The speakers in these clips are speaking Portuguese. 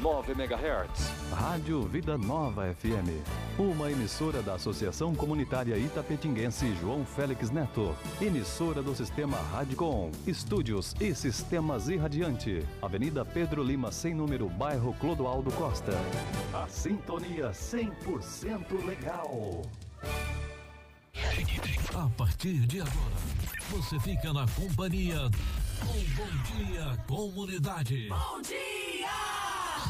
9 MHz. Rádio Vida Nova FM. Uma emissora da Associação Comunitária Itapetinguense João Félix Neto. Emissora do Sistema Radicom. Estúdios e Sistemas Irradiante. Avenida Pedro Lima, sem número, bairro Clodoaldo Costa. A sintonia 100% legal. A partir de agora, você fica na companhia do Bom Dia Comunidade. Bom dia!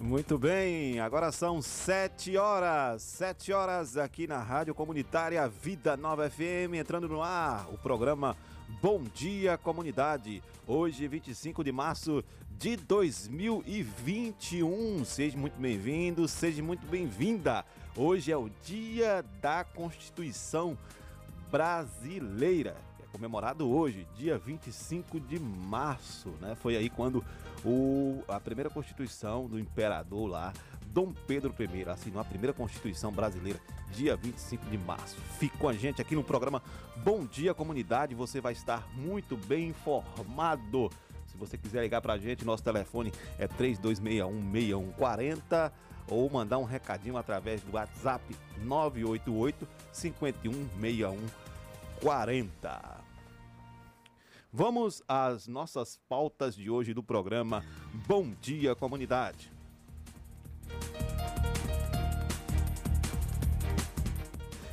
Muito bem, agora são sete horas, sete horas aqui na Rádio Comunitária Vida Nova FM, entrando no ar o programa Bom Dia Comunidade. Hoje, 25 de março de 2021. Seja muito bem-vindo, seja muito bem-vinda. Hoje é o Dia da Constituição Brasileira comemorado hoje, dia 25 de março, né? Foi aí quando o, a primeira constituição do imperador lá, Dom Pedro I, assinou a primeira constituição brasileira, dia 25 de março. Fique com a gente aqui no programa Bom Dia Comunidade, você vai estar muito bem informado. Se você quiser ligar pra gente, nosso telefone é 3261 6140 ou mandar um recadinho através do WhatsApp 988 5161 40. Vamos às nossas pautas de hoje do programa Bom Dia Comunidade.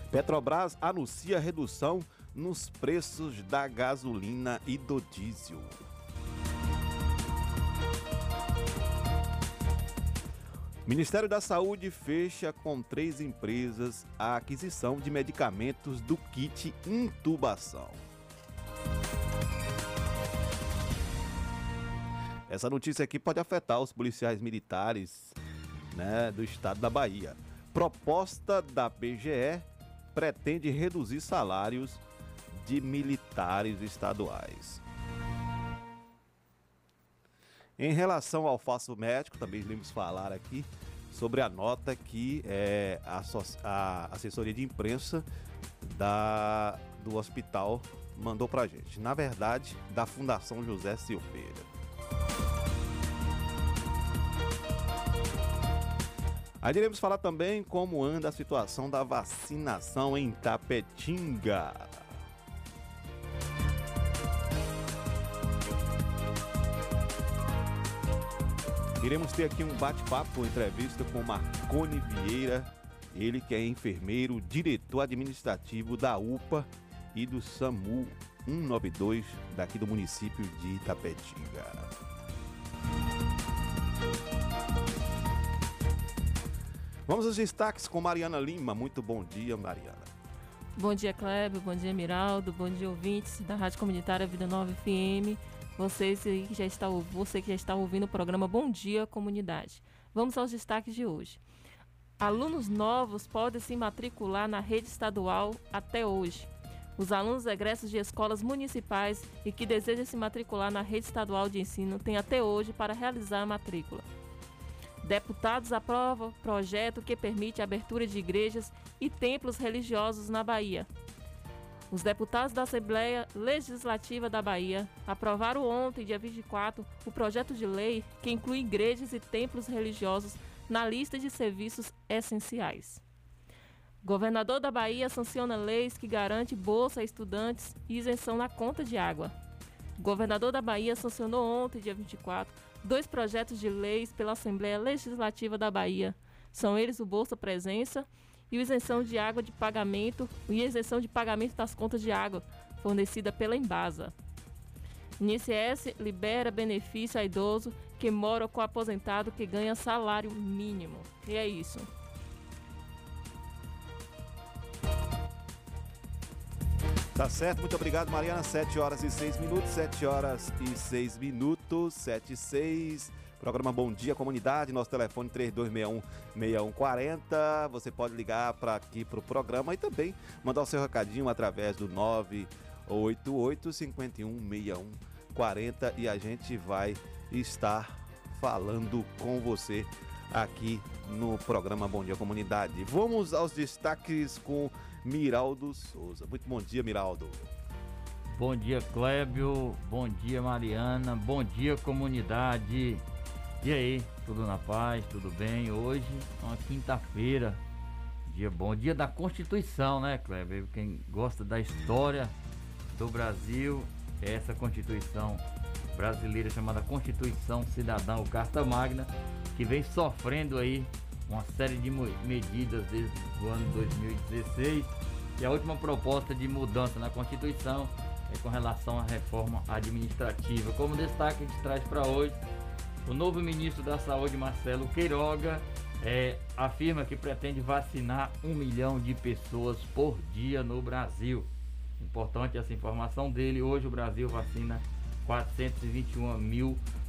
Petrobras anuncia redução nos preços da gasolina e do diesel. Ministério da Saúde fecha com três empresas a aquisição de medicamentos do kit intubação. Essa notícia aqui pode afetar os policiais militares né, do estado da Bahia. Proposta da PGE pretende reduzir salários de militares estaduais. Em relação ao falso médico, também devemos falar aqui sobre a nota que é, a, a, assessoria de imprensa da, do hospital mandou para gente. Na verdade, da Fundação José Silveira. Aí iremos falar também como anda a situação da vacinação em Tapetinga. Iremos ter aqui um bate-papo, entrevista com Marcone Vieira, ele que é enfermeiro, diretor administrativo da UPA e do SAMU 192 daqui do município de Itapetinga. Vamos aos destaques com Mariana Lima. Muito bom dia, Mariana. Bom dia, Kleber. Bom dia, Miraldo. Bom dia, ouvintes da Rádio Comunitária Vida Nova FM. Vocês que já está, você que já está ouvindo o programa Bom Dia Comunidade. Vamos aos destaques de hoje. Alunos novos podem se matricular na rede estadual até hoje. Os alunos egressos de escolas municipais e que desejam se matricular na rede estadual de ensino têm até hoje para realizar a matrícula. Deputados aprovam projeto que permite a abertura de igrejas e templos religiosos na Bahia. Os deputados da Assembleia Legislativa da Bahia aprovaram ontem, dia 24, o projeto de lei que inclui igrejas e templos religiosos na lista de serviços essenciais. Governador da Bahia sanciona leis que garantem bolsa a estudantes e isenção na conta de água. Governador da Bahia sancionou ontem, dia 24, dois projetos de leis pela Assembleia Legislativa da Bahia. São eles o Bolsa Presença e o isenção de água de pagamento e isenção de pagamento das contas de água fornecida pela Embasa. INSS libera benefício a idoso que mora com aposentado que ganha salário mínimo. E é isso. Tá certo, muito obrigado, Mariana. 7 horas e 6 minutos, 7 horas e 6 minutos, 7 e 6. Programa Bom Dia Comunidade, nosso telefone 3261-6140. Você pode ligar para aqui para o programa e também mandar o seu recadinho através do 988-516140 e a gente vai estar falando com você aqui no programa Bom Dia Comunidade. Vamos aos destaques com Miraldo Souza. Muito bom dia, Miraldo. Bom dia, Clébio. Bom dia, Mariana. Bom dia, comunidade. E aí, tudo na paz? Tudo bem? Hoje é uma quinta-feira. Dia bom, dia da Constituição, né, Clébio? Quem gosta da história do Brasil, é essa Constituição brasileira chamada Constituição Cidadã, ou Carta Magna, que vem sofrendo aí uma série de medidas desde o ano 2016. E a última proposta de mudança na Constituição é com relação à reforma administrativa. Como destaque, a gente traz para hoje o novo ministro da Saúde, Marcelo Queiroga, é, afirma que pretende vacinar um milhão de pessoas por dia no Brasil. Importante essa informação dele. Hoje o Brasil vacina 421 mil pessoas.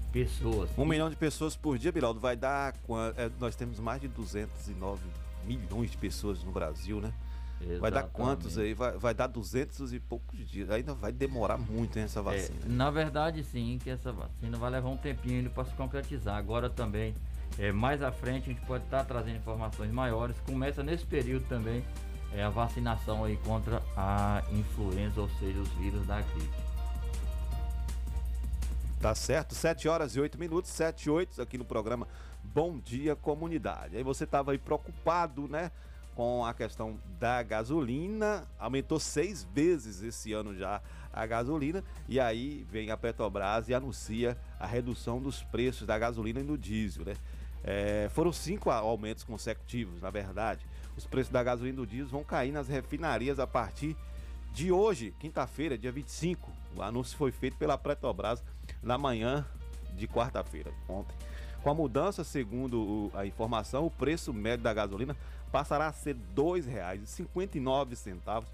Um milhão de pessoas por dia, Biraldo, vai dar. É, nós temos mais de 209 milhões de pessoas no Brasil, né? Exatamente. Vai dar quantos aí? Vai, vai dar 200 e poucos dias. Ainda vai demorar muito hein, essa é, vacina. É, na verdade, sim, que essa vacina vai levar um tempinho para se concretizar. Agora também, é, mais à frente, a gente pode estar tá trazendo informações maiores. Começa nesse período também é, a vacinação aí contra a influenza, ou seja, os vírus da gripe. Tá certo, 7 horas e 8 minutos, 7 e 8 aqui no programa Bom Dia Comunidade. Aí você estava aí preocupado, né? Com a questão da gasolina, aumentou seis vezes esse ano já a gasolina, e aí vem a Petrobras e anuncia a redução dos preços da gasolina e do diesel, né? É, foram cinco aumentos consecutivos, na verdade. Os preços da gasolina e do diesel vão cair nas refinarias a partir de hoje, quinta-feira, dia 25. O anúncio foi feito pela Petrobras na manhã de quarta-feira, ontem. Com a mudança, segundo a informação, o preço médio da gasolina passará a ser R$ 2,59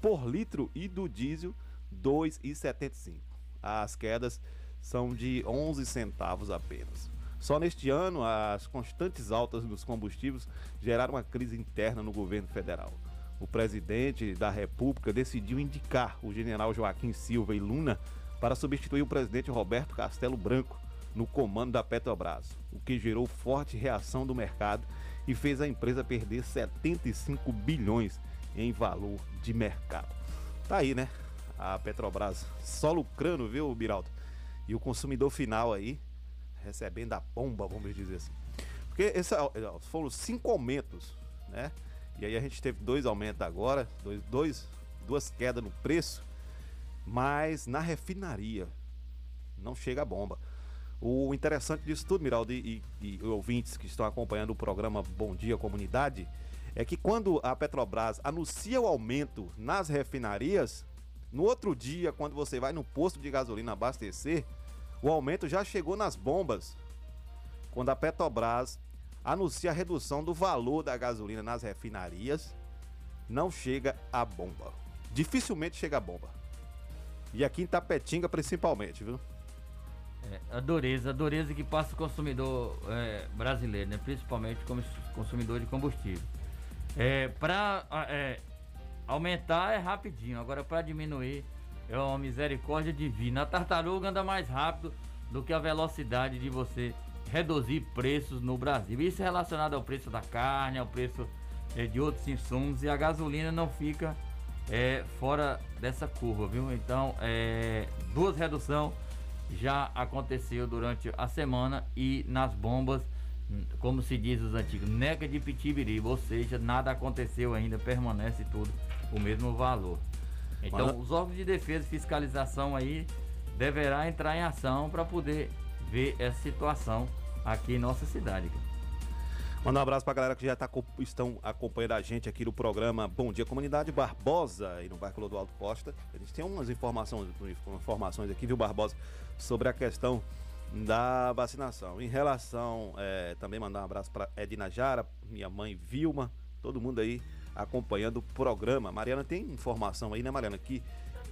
por litro e do diesel R$ 2,75. As quedas são de 11 centavos apenas. Só neste ano, as constantes altas dos combustíveis geraram uma crise interna no governo federal. O presidente da República decidiu indicar o general Joaquim Silva e Luna para substituir o presidente Roberto Castelo Branco no comando da Petrobras, o que gerou forte reação do mercado e fez a empresa perder 75 bilhões em valor de mercado. Tá aí, né? A Petrobras só lucrando, viu, Biraldo? E o consumidor final aí recebendo a bomba, vamos dizer assim. Porque esse, foram cinco aumentos, né? E aí a gente teve dois aumentos agora, dois, dois, duas quedas no preço mas na refinaria não chega a bomba. O interessante disso tudo, Miraldo, e, e, e ouvintes que estão acompanhando o programa Bom Dia Comunidade, é que quando a Petrobras anuncia o aumento nas refinarias, no outro dia, quando você vai no posto de gasolina abastecer, o aumento já chegou nas bombas. Quando a Petrobras anuncia a redução do valor da gasolina nas refinarias, não chega a bomba. Dificilmente chega a bomba. E aqui em Tapetinga principalmente, viu? É, a dureza, a dureza que passa o consumidor é, brasileiro, né? principalmente como consumidor de combustível. É, para é, aumentar é rapidinho, agora para diminuir é uma misericórdia divina. A tartaruga anda mais rápido do que a velocidade de você reduzir preços no Brasil. Isso é relacionado ao preço da carne, ao preço é, de outros insumos e a gasolina não fica é, fora dessa curva, viu? Então, é, duas reduções já aconteceu durante a semana e nas bombas, como se diz os antigos, nega de pitibiriba, ou seja, nada aconteceu ainda, permanece tudo o mesmo valor. Então, os órgãos de defesa e fiscalização aí deverá entrar em ação para poder ver essa situação aqui em nossa cidade. Mandar um abraço pra galera que já tá, estão acompanhando a gente aqui no programa Bom Dia Comunidade Barbosa e no bairro Clodoaldo Costa. A gente tem umas informações, informações aqui, viu, Barbosa, sobre a questão da vacinação. Em relação, é, também mandar um abraço para Edna Jara, minha mãe Vilma, todo mundo aí acompanhando o programa. Mariana, tem informação aí, né, Mariana, que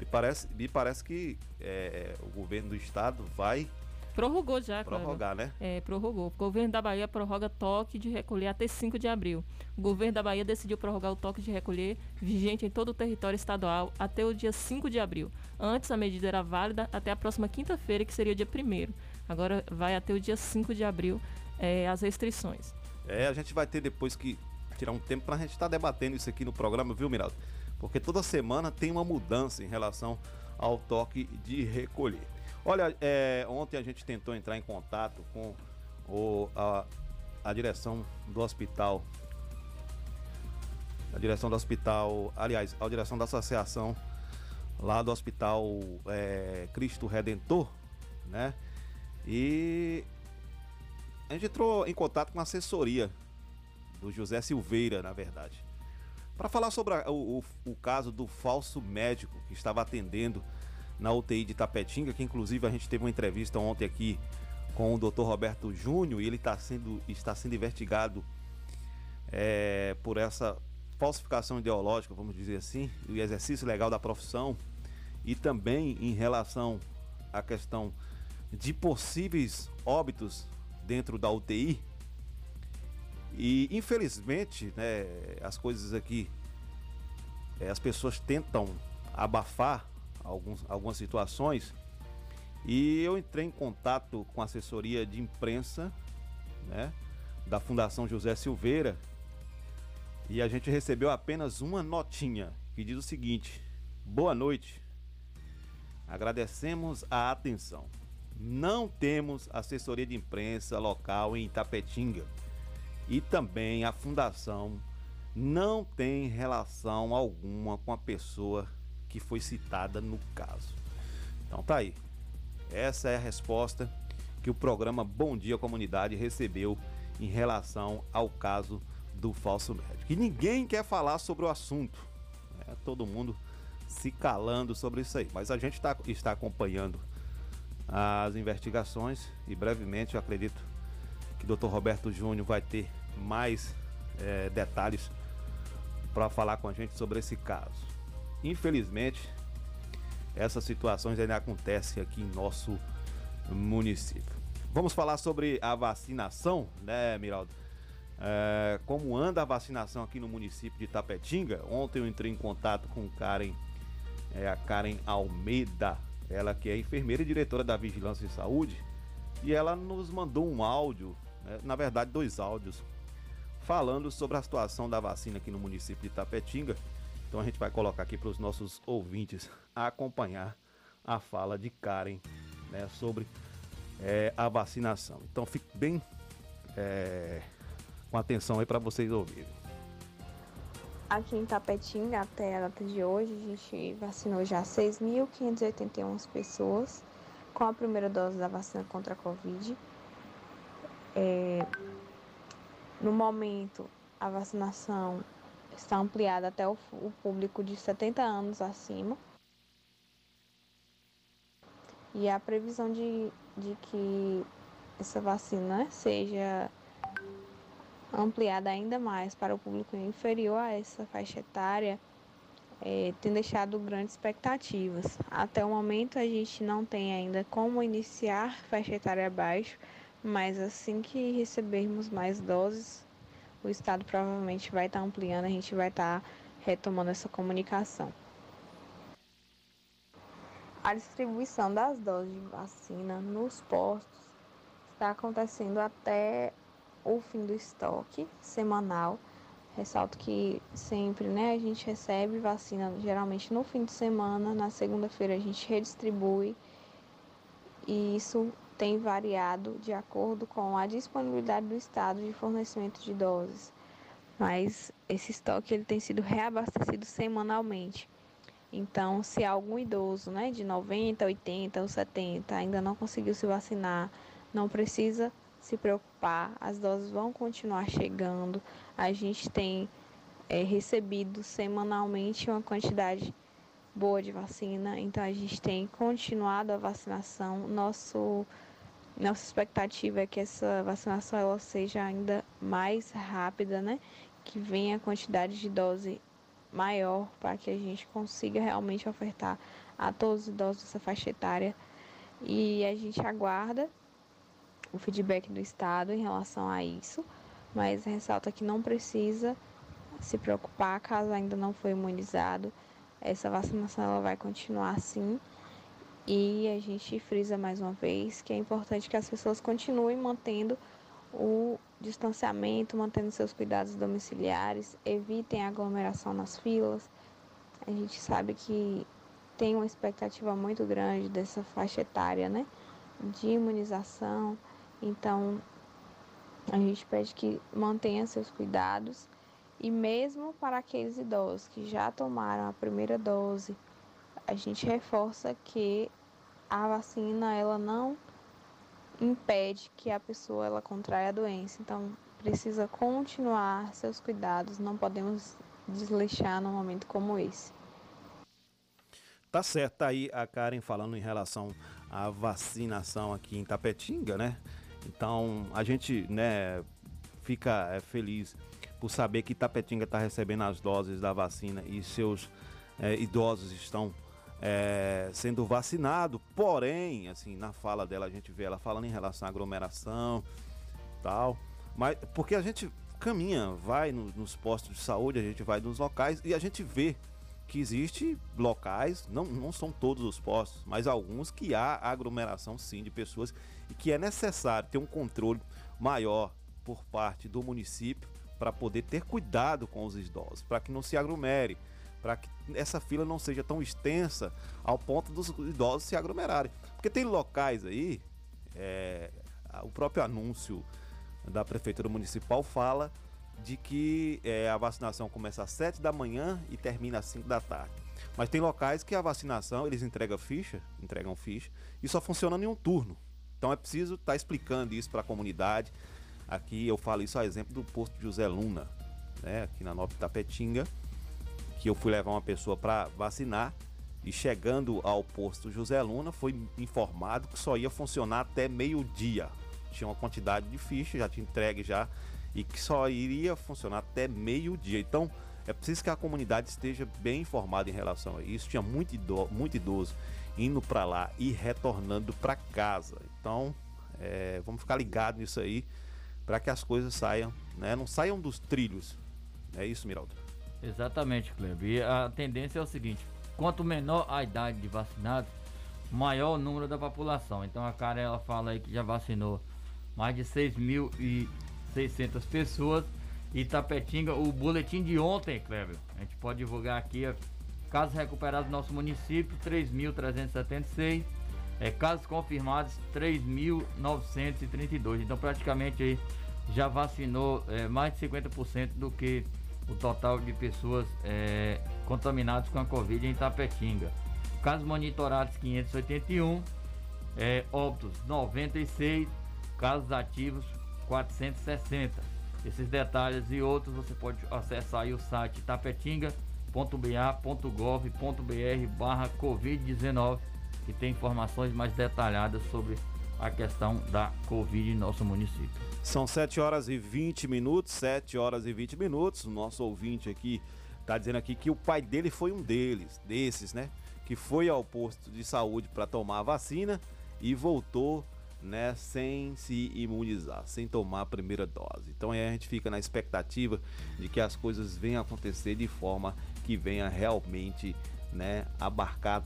me parece, me parece que é, o governo do estado vai Prorrogou já, Cleber. Prorrogar, né? É, prorrogou. O governo da Bahia prorroga toque de recolher até 5 de abril. O governo da Bahia decidiu prorrogar o toque de recolher vigente em todo o território estadual até o dia 5 de abril. Antes, a medida era válida até a próxima quinta-feira, que seria o dia 1 Agora vai até o dia 5 de abril é, as restrições. É, a gente vai ter depois que tirar um tempo pra gente estar debatendo isso aqui no programa, viu, Miraldo? Porque toda semana tem uma mudança em relação ao toque de recolher. Olha, é, ontem a gente tentou entrar em contato com o, a, a direção do hospital. A direção do hospital, aliás, a direção da associação lá do hospital é, Cristo Redentor, né? E a gente entrou em contato com a assessoria do José Silveira, na verdade, para falar sobre a, o, o, o caso do falso médico que estava atendendo na UTI de Tapetinga, que inclusive a gente teve uma entrevista ontem aqui com o Dr. Roberto Júnior e ele tá sendo, está sendo investigado é, por essa falsificação ideológica, vamos dizer assim, e exercício legal da profissão e também em relação à questão de possíveis óbitos dentro da UTI. E infelizmente, né, as coisas aqui, é, as pessoas tentam abafar alguns, algumas situações. E eu entrei em contato com a assessoria de imprensa, né, da Fundação José Silveira, e a gente recebeu apenas uma notinha que diz o seguinte: Boa noite. Agradecemos a atenção. Não temos assessoria de imprensa local em Itapetinga. E também a fundação não tem relação alguma com a pessoa que foi citada no caso. Então tá aí. Essa é a resposta que o programa Bom Dia Comunidade recebeu em relação ao caso do falso médico. E ninguém quer falar sobre o assunto. Né? Todo mundo se calando sobre isso aí. Mas a gente tá, está acompanhando as investigações e brevemente eu acredito que o Dr. Roberto Júnior vai ter mais é, detalhes para falar com a gente sobre esse caso. Infelizmente, essas situações ainda acontecem aqui em nosso município. Vamos falar sobre a vacinação, né, Miraldo? É, como anda a vacinação aqui no município de Tapetinga? Ontem eu entrei em contato com Karen, é, a Karen Almeida, ela que é enfermeira e diretora da Vigilância em Saúde, e ela nos mandou um áudio, né, na verdade dois áudios, falando sobre a situação da vacina aqui no município de Tapetinga então a gente vai colocar aqui para os nossos ouvintes acompanhar a fala de Karen né, sobre é, a vacinação. Então fique bem é, com atenção aí para vocês ouvirem. Aqui em Tapetinga, até a data de hoje, a gente vacinou já 6.581 pessoas com a primeira dose da vacina contra a Covid. É, no momento, a vacinação está ampliada até o, o público de 70 anos acima. E a previsão de, de que essa vacina seja ampliada ainda mais para o público inferior a essa faixa etária é, tem deixado grandes expectativas. Até o momento a gente não tem ainda como iniciar faixa etária abaixo, mas assim que recebermos mais doses, o Estado provavelmente vai estar tá ampliando, a gente vai estar tá retomando essa comunicação. A distribuição das doses de vacina nos postos está acontecendo até o fim do estoque semanal. Ressalto que sempre né, a gente recebe vacina geralmente no fim de semana, na segunda-feira a gente redistribui e isso tem variado de acordo com a disponibilidade do estado de fornecimento de doses, mas esse estoque ele tem sido reabastecido semanalmente. Então, se algum idoso, né, de 90, 80 ou 70 ainda não conseguiu se vacinar, não precisa se preocupar, as doses vão continuar chegando. A gente tem é, recebido semanalmente uma quantidade boa de vacina, então a gente tem continuado a vacinação. Nosso nossa expectativa é que essa vacinação ela seja ainda mais rápida, né? Que venha a quantidade de dose maior para que a gente consiga realmente ofertar a todos os idosos dessa faixa etária. E a gente aguarda o feedback do Estado em relação a isso, mas ressalta que não precisa se preocupar caso ainda não foi imunizado. Essa vacinação ela vai continuar assim. E a gente frisa mais uma vez que é importante que as pessoas continuem mantendo o distanciamento, mantendo seus cuidados domiciliares, evitem aglomeração nas filas. A gente sabe que tem uma expectativa muito grande dessa faixa etária, né, de imunização. Então, a gente pede que mantenha seus cuidados e mesmo para aqueles idosos que já tomaram a primeira dose, a gente reforça que a vacina ela não impede que a pessoa ela contraia a doença. Então, precisa continuar seus cuidados, não podemos desleixar num momento como esse. Tá certo, tá aí a Karen falando em relação à vacinação aqui em Tapetinga, né? Então, a gente, né, fica é, feliz por saber que Tapetinga está recebendo as doses da vacina e seus é, idosos estão é, sendo vacinados. Porém, assim, na fala dela a gente vê ela falando em relação à aglomeração, tal. Mas porque a gente caminha, vai no, nos postos de saúde, a gente vai nos locais e a gente vê que existe locais, não, não são todos os postos, mas alguns que há aglomeração sim de pessoas e que é necessário ter um controle maior por parte do município para poder ter cuidado com os idosos, para que não se aglomere, para que essa fila não seja tão extensa ao ponto dos idosos se aglomerarem. Porque tem locais aí, é, o próprio anúncio da Prefeitura Municipal fala de que é, a vacinação começa às 7 da manhã e termina às 5 da tarde. Mas tem locais que a vacinação, eles entregam ficha, entregam ficha, e só funciona em um turno. Então é preciso estar tá explicando isso para a comunidade. Aqui eu falo isso a exemplo do posto José Luna, né, aqui na Nova Tapetinga, que eu fui levar uma pessoa para vacinar e chegando ao posto José Luna foi informado que só ia funcionar até meio-dia. Tinha uma quantidade de ficha, já tinha entregue já e que só iria funcionar até meio-dia. Então, é preciso que a comunidade esteja bem informada em relação a isso. Tinha muito idoso, muito idoso indo para lá e retornando para casa. Então, é, vamos ficar ligados nisso aí para que as coisas saiam, né? Não saiam dos trilhos. É isso, Miraldo? Exatamente, Kleber. E a tendência é o seguinte: quanto menor a idade de vacinados, maior o número da população. Então a cara ela fala aí que já vacinou mais de 6 mil e 600 pessoas. Itapetinga, o boletim de ontem, Cleber, a gente pode divulgar aqui, casos recuperados no nosso município, 3.376, é, casos confirmados, 3.932, então praticamente aí já vacinou é, mais de 50% do que o total de pessoas é, contaminadas com a Covid em Itapetinga. Casos monitorados 581, é, óbitos 96, casos ativos 460. Esses detalhes e outros você pode acessar aí o site tapetinga.ba.gov.br barra Covid-19 que tem informações mais detalhadas sobre a questão da Covid em nosso município. São 7 horas e 20 minutos, 7 horas e 20 minutos. O nosso ouvinte aqui está dizendo aqui que o pai dele foi um deles, desses, né? Que foi ao posto de saúde para tomar a vacina e voltou né, sem se imunizar, sem tomar a primeira dose. Então aí a gente fica na expectativa de que as coisas venham acontecer de forma que venha realmente né, abarcar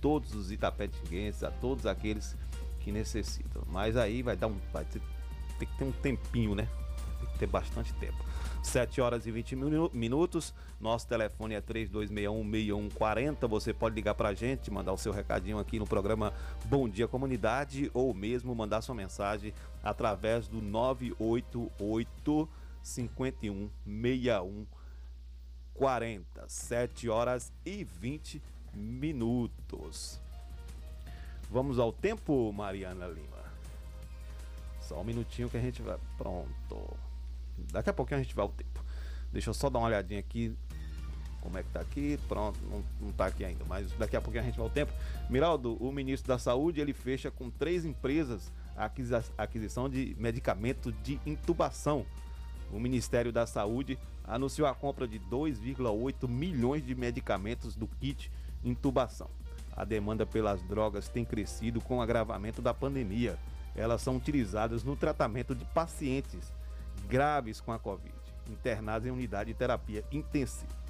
todos os itapetinguenses, a todos aqueles que necessitam. Mas aí vai dar um. Vai ter, tem que ter um tempinho, né? Tem que ter bastante tempo. 7 horas e 20 minutos. Nosso telefone é 3261-6140. Você pode ligar pra gente, mandar o seu recadinho aqui no programa Bom Dia Comunidade ou mesmo mandar sua mensagem através do 988 51 61 40. 7 horas e 20 minutos. Vamos ao tempo, Mariana Lima. Só um minutinho que a gente vai. Pronto. Daqui a pouquinho a gente vai ao tempo. Deixa eu só dar uma olhadinha aqui. Como é que tá aqui? Pronto, não, não tá aqui ainda, mas daqui a pouquinho a gente vai ao tempo. Miraldo, o ministro da Saúde, ele fecha com três empresas a aquisição de medicamento de intubação. O Ministério da Saúde anunciou a compra de 2,8 milhões de medicamentos do kit intubação. A demanda pelas drogas tem crescido com o agravamento da pandemia elas são utilizadas no tratamento de pacientes graves com a Covid, internados em unidade de terapia intensiva.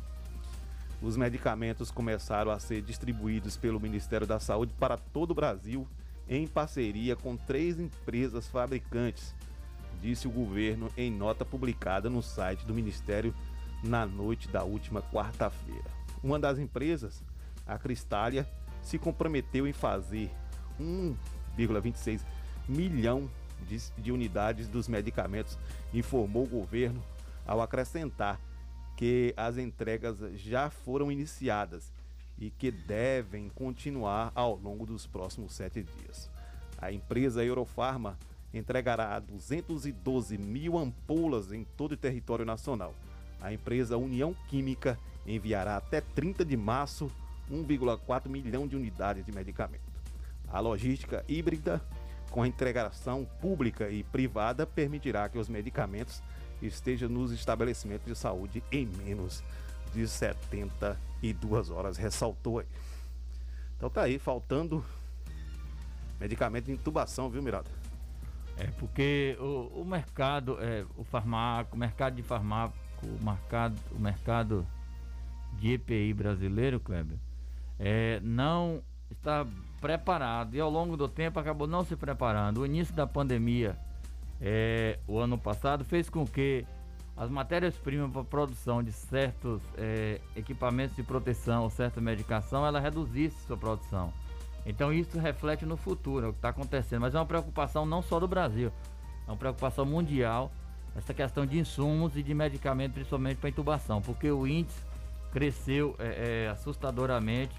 Os medicamentos começaram a ser distribuídos pelo Ministério da Saúde para todo o Brasil em parceria com três empresas fabricantes, disse o governo em nota publicada no site do Ministério na noite da última quarta-feira. Uma das empresas, a Cristália, se comprometeu em fazer 1,26 milhão de, de unidades dos medicamentos, informou o governo ao acrescentar que as entregas já foram iniciadas e que devem continuar ao longo dos próximos sete dias. A empresa Eurofarma entregará 212 mil ampolas em todo o território nacional. A empresa União Química enviará até 30 de março 1,4 milhão de unidades de medicamento. A logística híbrida com a entregação pública e privada permitirá que os medicamentos esteja nos estabelecimentos de saúde em menos de 72 horas, ressaltou aí. Então tá aí, faltando medicamento de intubação, viu, Mirada? É porque o, o mercado, é, o farmáco, o mercado de farmáco, o mercado, o mercado de EPI brasileiro, Kleber, é, não está preparado e ao longo do tempo acabou não se preparando. O início da pandemia é, o ano passado fez com que as matérias-primas para produção de certos é, equipamentos de proteção ou certa medicação, ela reduzisse sua produção. Então isso reflete no futuro, é o que está acontecendo. Mas é uma preocupação não só do Brasil, é uma preocupação mundial essa questão de insumos e de medicamentos, principalmente para intubação, porque o índice cresceu é, é, assustadoramente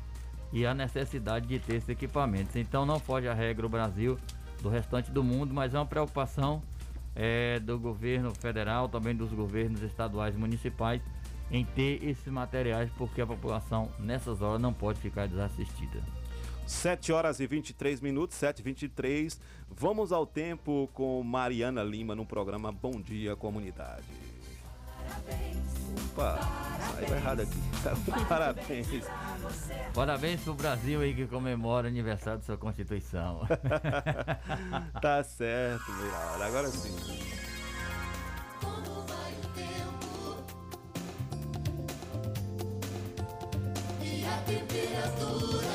e a necessidade de ter esses equipamentos. Então não foge a regra o Brasil do restante do mundo, mas é uma preocupação é, do governo federal, também dos governos estaduais e municipais, em ter esses materiais, porque a população nessas horas não pode ficar desassistida. 7 horas e 23 minutos, 7 e 23 Vamos ao tempo com Mariana Lima no programa Bom Dia Comunidade. Opa, saiu errado aqui. Parabéns. Parabéns pro Brasil aí que comemora o aniversário da sua Constituição. tá certo, Mirada. Agora sim. Como vai o tempo e a temperatura?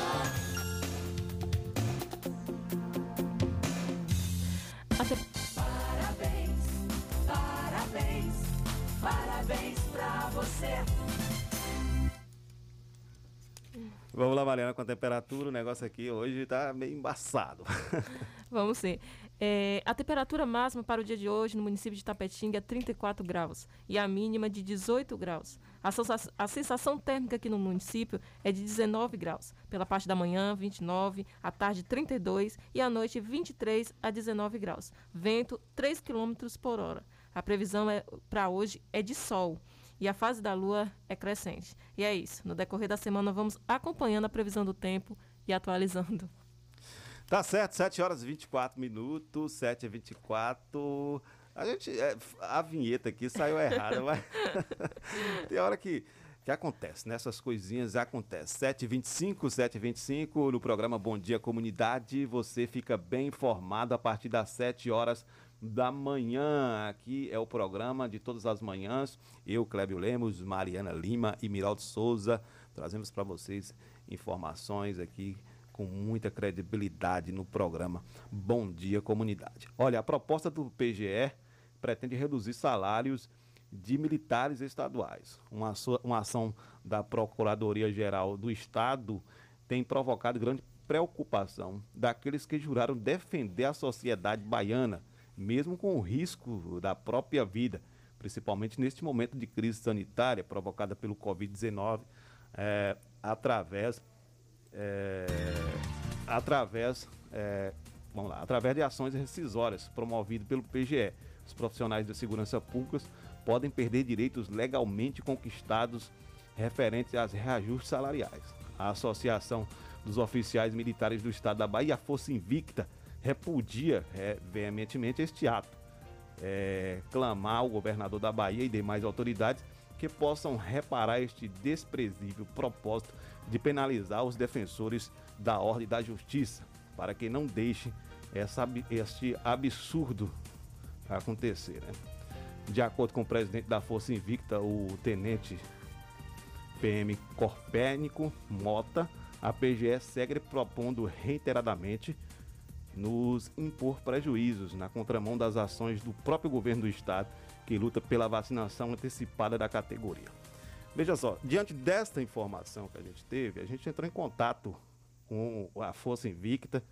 Parabéns, parabéns, parabéns você. Vamos lá, Mariana, com a temperatura. O negócio aqui hoje tá meio embaçado. Vamos sim. É, a temperatura máxima para o dia de hoje no município de Tapetinga é 34 graus e a mínima de 18 graus. A, sensa- a sensação térmica aqui no município é de 19 graus. Pela parte da manhã, 29, à tarde, 32 e à noite, 23 a 19 graus. Vento, 3 km por hora. A previsão é, para hoje é de sol e a fase da lua é crescente. E é isso. No decorrer da semana, vamos acompanhando a previsão do tempo e atualizando. Tá certo, 7 horas e 24 minutos, 7 e 24. A gente. é, a vinheta aqui saiu errada, mas. Tem hora que, que acontece, né? Essas coisinhas acontecem. 7 e 25 7 e 25 no programa Bom Dia Comunidade. Você fica bem informado a partir das 7 horas da manhã. Aqui é o programa de todas as manhãs. Eu, Clébio Lemos, Mariana Lima e Miraldo Souza. Trazemos para vocês informações aqui com muita credibilidade no programa Bom Dia Comunidade. Olha, a proposta do PGE pretende reduzir salários de militares estaduais. Uma, uma ação da Procuradoria-Geral do Estado tem provocado grande preocupação daqueles que juraram defender a sociedade baiana, mesmo com o risco da própria vida, principalmente neste momento de crise sanitária provocada pelo Covid-19, eh, através é, através, é, vamos lá, através de ações rescisórias promovidas pelo PGE. Os profissionais da segurança pública podem perder direitos legalmente conquistados referentes aos reajustes salariais. A Associação dos Oficiais Militares do Estado da Bahia, a Força Invicta, repudia é, veementemente este ato. É, clamar ao governador da Bahia e demais autoridades que possam reparar este desprezível propósito de penalizar os defensores da ordem e da justiça, para que não deixem essa, este absurdo acontecer. Né? De acordo com o presidente da Força Invicta, o tenente PM Corpérnico Mota, a PGE segue propondo reiteradamente nos impor prejuízos na contramão das ações do próprio governo do estado que luta pela vacinação antecipada da categoria. Veja só, diante desta informação que a gente teve, a gente entrou em contato com a Força Invicta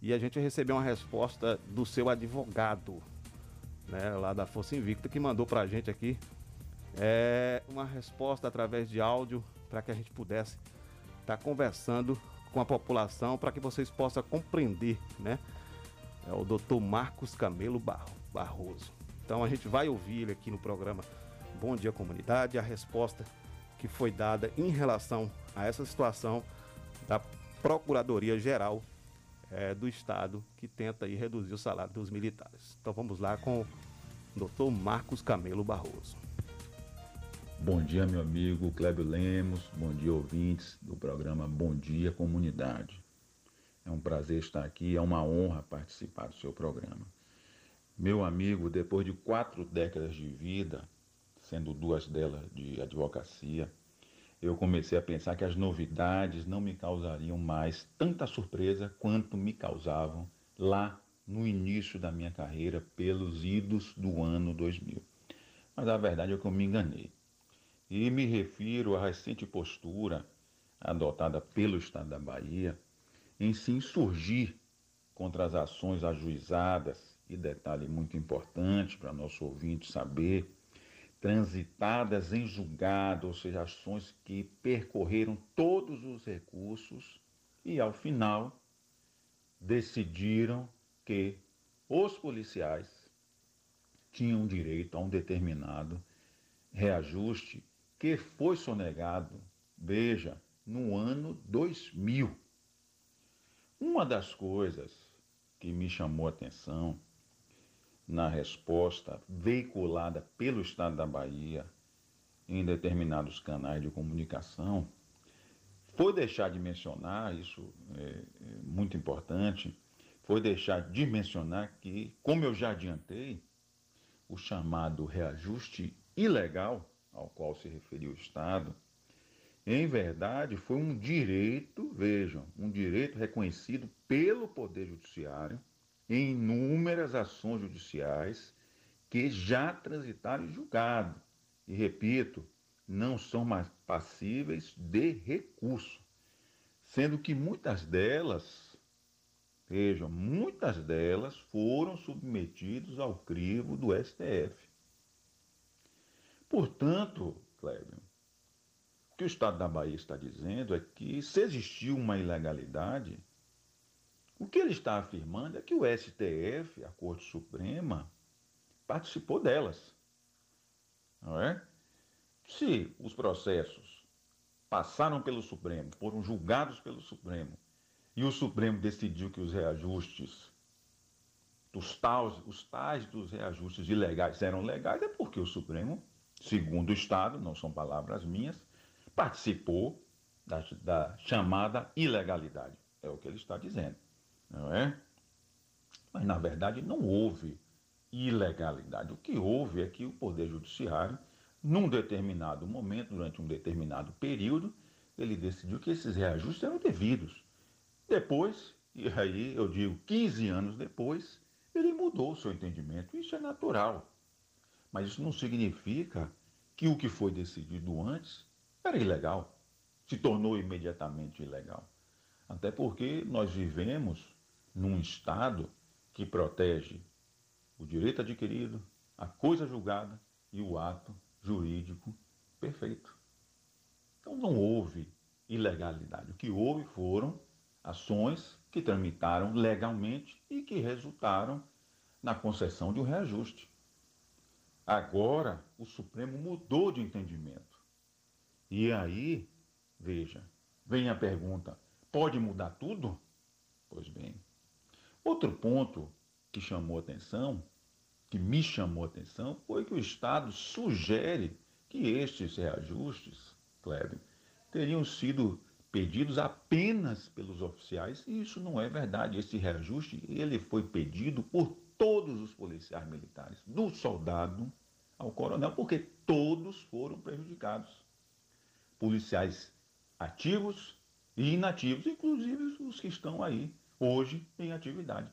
e a gente recebeu uma resposta do seu advogado, né, lá da Força Invicta, que mandou pra gente aqui é, uma resposta através de áudio para que a gente pudesse estar conversando com a população para que vocês possam compreender, né? É o Dr. Marcos Camelo Barro- Barroso. Então a gente vai ouvir ele aqui no programa Bom Dia Comunidade, a resposta que foi dada em relação a essa situação da Procuradoria Geral eh, do Estado que tenta aí reduzir o salário dos militares. Então vamos lá com o Dr. Marcos Camelo Barroso. Bom dia, meu amigo Clébio Lemos. Bom dia, ouvintes do programa Bom Dia Comunidade. É um prazer estar aqui, é uma honra participar do seu programa. Meu amigo, depois de quatro décadas de vida, sendo duas delas de advocacia, eu comecei a pensar que as novidades não me causariam mais tanta surpresa quanto me causavam lá no início da minha carreira, pelos idos do ano 2000. Mas a verdade é que eu me enganei. E me refiro à recente postura adotada pelo Estado da Bahia em se insurgir contra as ações ajuizadas, e detalhe muito importante para nosso ouvinte saber, transitadas em julgado, ou seja, ações que percorreram todos os recursos e, ao final, decidiram que os policiais tinham direito a um determinado reajuste que foi sonegado, veja, no ano 2000. Uma das coisas que me chamou a atenção na resposta veiculada pelo Estado da Bahia em determinados canais de comunicação foi deixar de mencionar, isso é, é muito importante, foi deixar de mencionar que, como eu já adiantei, o chamado reajuste ilegal ao qual se referiu o Estado, em verdade foi um direito, vejam, um direito reconhecido pelo Poder Judiciário em inúmeras ações judiciais que já transitaram em julgado. E repito, não são mais passíveis de recurso, sendo que muitas delas, vejam, muitas delas foram submetidas ao crivo do STF. Portanto, Clébio, o que o Estado da Bahia está dizendo é que se existiu uma ilegalidade, o que ele está afirmando é que o STF, a Corte Suprema, participou delas. Não é? Se os processos passaram pelo Supremo, foram julgados pelo Supremo, e o Supremo decidiu que os reajustes, os tais, os tais dos reajustes ilegais eram legais, é porque o Supremo, segundo o Estado, não são palavras minhas, participou da, da chamada ilegalidade. É o que ele está dizendo, não é? Mas, na verdade, não houve ilegalidade. O que houve é que o Poder Judiciário, num determinado momento, durante um determinado período, ele decidiu que esses reajustes eram devidos. Depois, e aí eu digo 15 anos depois, ele mudou o seu entendimento. Isso é natural. Mas isso não significa que o que foi decidido antes era ilegal, se tornou imediatamente ilegal. Até porque nós vivemos num Estado que protege o direito adquirido, a coisa julgada e o ato jurídico perfeito. Então não houve ilegalidade. O que houve foram ações que tramitaram legalmente e que resultaram na concessão de um reajuste. Agora, o Supremo mudou de entendimento. E aí, veja, vem a pergunta: pode mudar tudo? Pois bem. Outro ponto que chamou atenção, que me chamou atenção, foi que o Estado sugere que estes reajustes, Clébio, teriam sido pedidos apenas pelos oficiais, e isso não é verdade. Esse reajuste ele foi pedido por todos os policiais militares, do soldado ao coronel, porque todos foram prejudicados. Policiais ativos e inativos, inclusive os que estão aí hoje em atividade.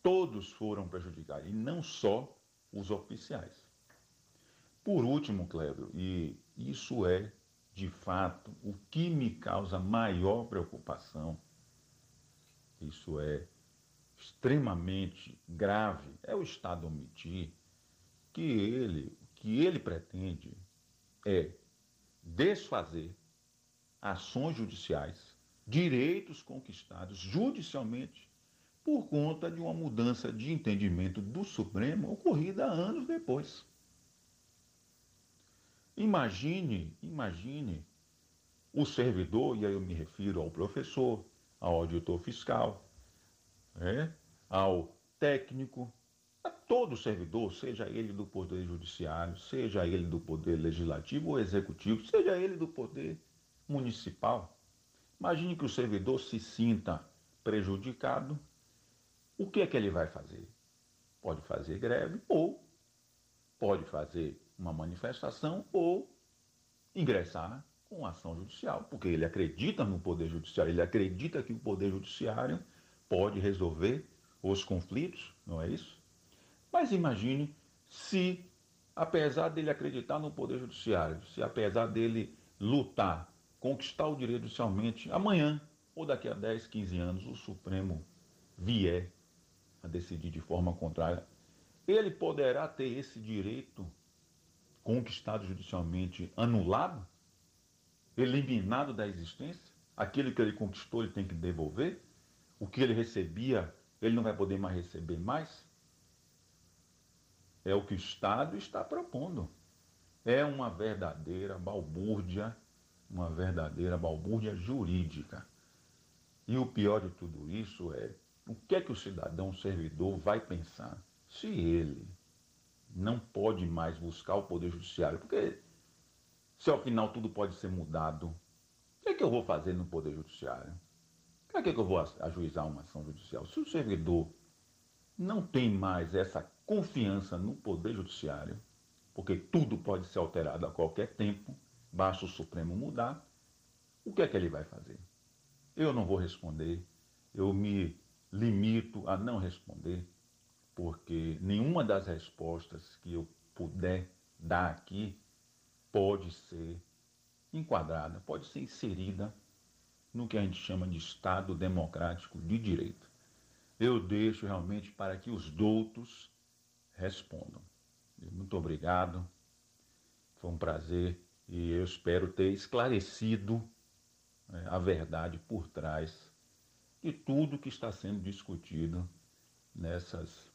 Todos foram prejudicados, e não só os oficiais. Por último, Cleber, e isso é de fato o que me causa maior preocupação, isso é extremamente grave, é o Estado omitir que ele, o que ele pretende é desfazer ações judiciais, direitos conquistados judicialmente por conta de uma mudança de entendimento do Supremo ocorrida anos depois. Imagine, imagine o servidor, e aí eu me refiro ao professor, ao auditor fiscal, né, ao técnico, a todo servidor, seja ele do Poder Judiciário, seja ele do Poder Legislativo ou Executivo, seja ele do Poder Municipal. Imagine que o servidor se sinta prejudicado. O que é que ele vai fazer? Pode fazer greve ou pode fazer uma manifestação ou ingressar com ação judicial, porque ele acredita no Poder Judiciário, ele acredita que o Poder Judiciário pode resolver os conflitos, não é isso? Mas imagine se, apesar dele acreditar no Poder Judiciário, se apesar dele lutar, conquistar o direito judicialmente, amanhã ou daqui a 10, 15 anos, o Supremo vier a decidir de forma contrária, ele poderá ter esse direito conquistado judicialmente anulado, eliminado da existência? Aquilo que ele conquistou, ele tem que devolver? O que ele recebia, ele não vai poder mais receber mais? É o que o Estado está propondo. É uma verdadeira balbúrdia, uma verdadeira balbúrdia jurídica. E o pior de tudo isso é o que é que o cidadão servidor vai pensar se ele não pode mais buscar o Poder Judiciário? Porque se ao final tudo pode ser mudado, o que é que eu vou fazer no Poder Judiciário? Para que, que eu vou ajuizar uma ação judicial? Se o servidor não tem mais essa confiança no Poder Judiciário, porque tudo pode ser alterado a qualquer tempo, basta o Supremo mudar, o que é que ele vai fazer? Eu não vou responder, eu me limito a não responder, porque nenhuma das respostas que eu puder dar aqui pode ser enquadrada, pode ser inserida no que a gente chama de Estado democrático de direito. Eu deixo realmente para que os doutos respondam. Muito obrigado, foi um prazer e eu espero ter esclarecido né, a verdade por trás de tudo que está sendo discutido nessas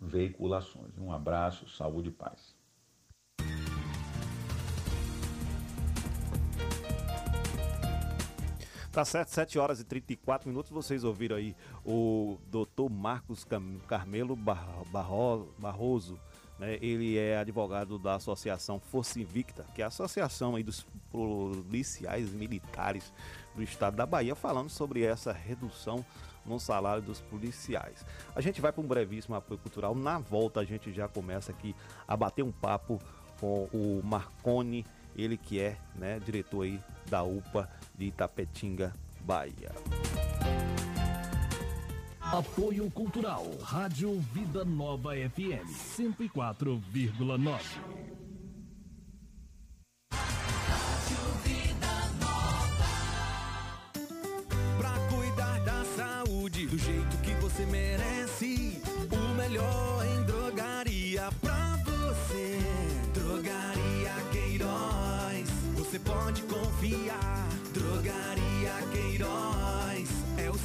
veiculações. Um abraço, saúde e paz. Tá certo, 7 horas e 34 minutos. Vocês ouviram aí o doutor Marcos Carmelo Barroso. Né? Ele é advogado da Associação Força Invicta, que é a associação aí dos policiais militares do estado da Bahia, falando sobre essa redução no salário dos policiais. A gente vai para um brevíssimo apoio cultural. Na volta, a gente já começa aqui a bater um papo com o Marconi, ele que é né, diretor aí da UPA de Itapetinga, Bahia. Apoio Cultural, Rádio Vida Nova FM, 104,9.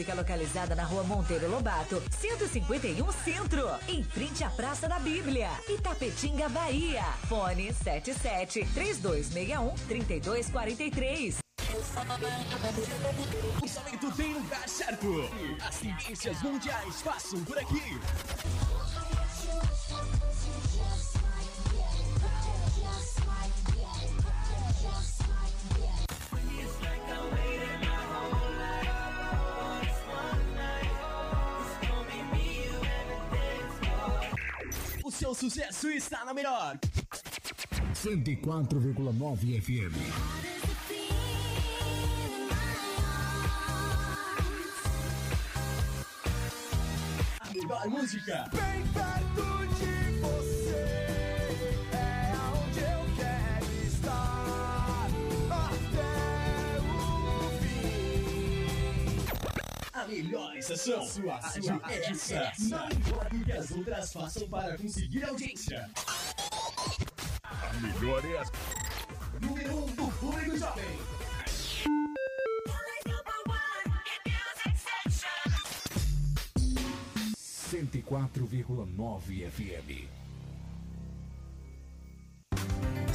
fica localizada na rua Monteiro Lobato, 151 Centro, em frente à Praça da Bíblia, Itapetinga, Bahia. Fone 77 3261 3243. O lançamento tem lugar certo. As tendências mundiais passam por aqui. Seu sucesso está na melhor. 104,9 FM. A melhor música. Bem perto de melhor estação. Sua, sua é essa. Não importa o que as outras façam para conseguir audiência. A melhor é essa. Número 1 um do público jovem. Cento e quatro vírgula nove FM.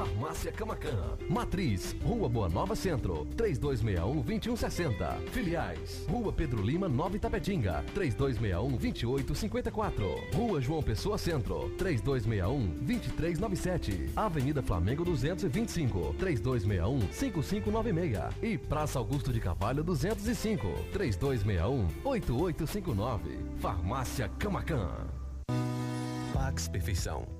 Farmácia Camacan. Matriz, Rua Boa Nova Centro, 3261-2160. Filiais, Rua Pedro Lima, 9 Tapetinga, 3261-2854. Rua João Pessoa Centro, 3261-2397. Avenida Flamengo 225, 3261-5596. E Praça Augusto de Carvalho 205, 3261-8859. Farmácia Camacan. Pax Perfeição.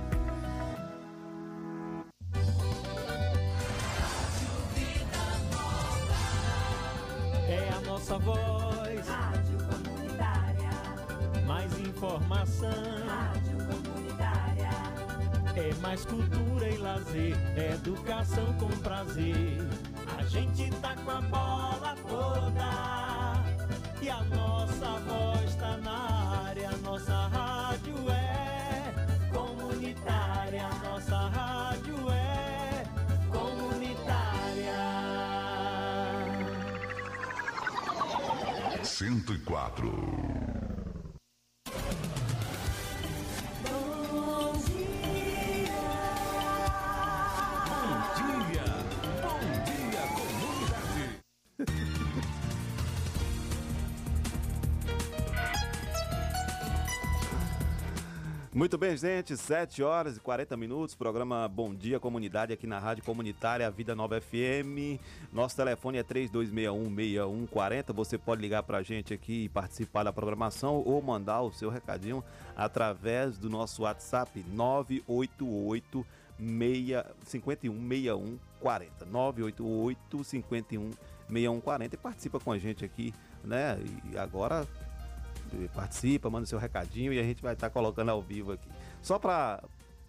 Nossa voz. Rádio Comunitária. Mais informação. Rádio Comunitária. É mais cultura e lazer. Educação com prazer. A gente tá com a bola toda. E a nossa voz tá na área. Nossa rádio 104. Muito bem, gente, 7 horas e 40 minutos, programa Bom Dia Comunidade aqui na Rádio Comunitária Vida Nova FM. Nosso telefone é 3261-6140. Você pode ligar pra gente aqui e participar da programação ou mandar o seu recadinho através do nosso WhatsApp 988 51 6140. 988 51 6140 e participa com a gente aqui, né? E agora participa, manda seu recadinho e a gente vai estar colocando ao vivo aqui. Só para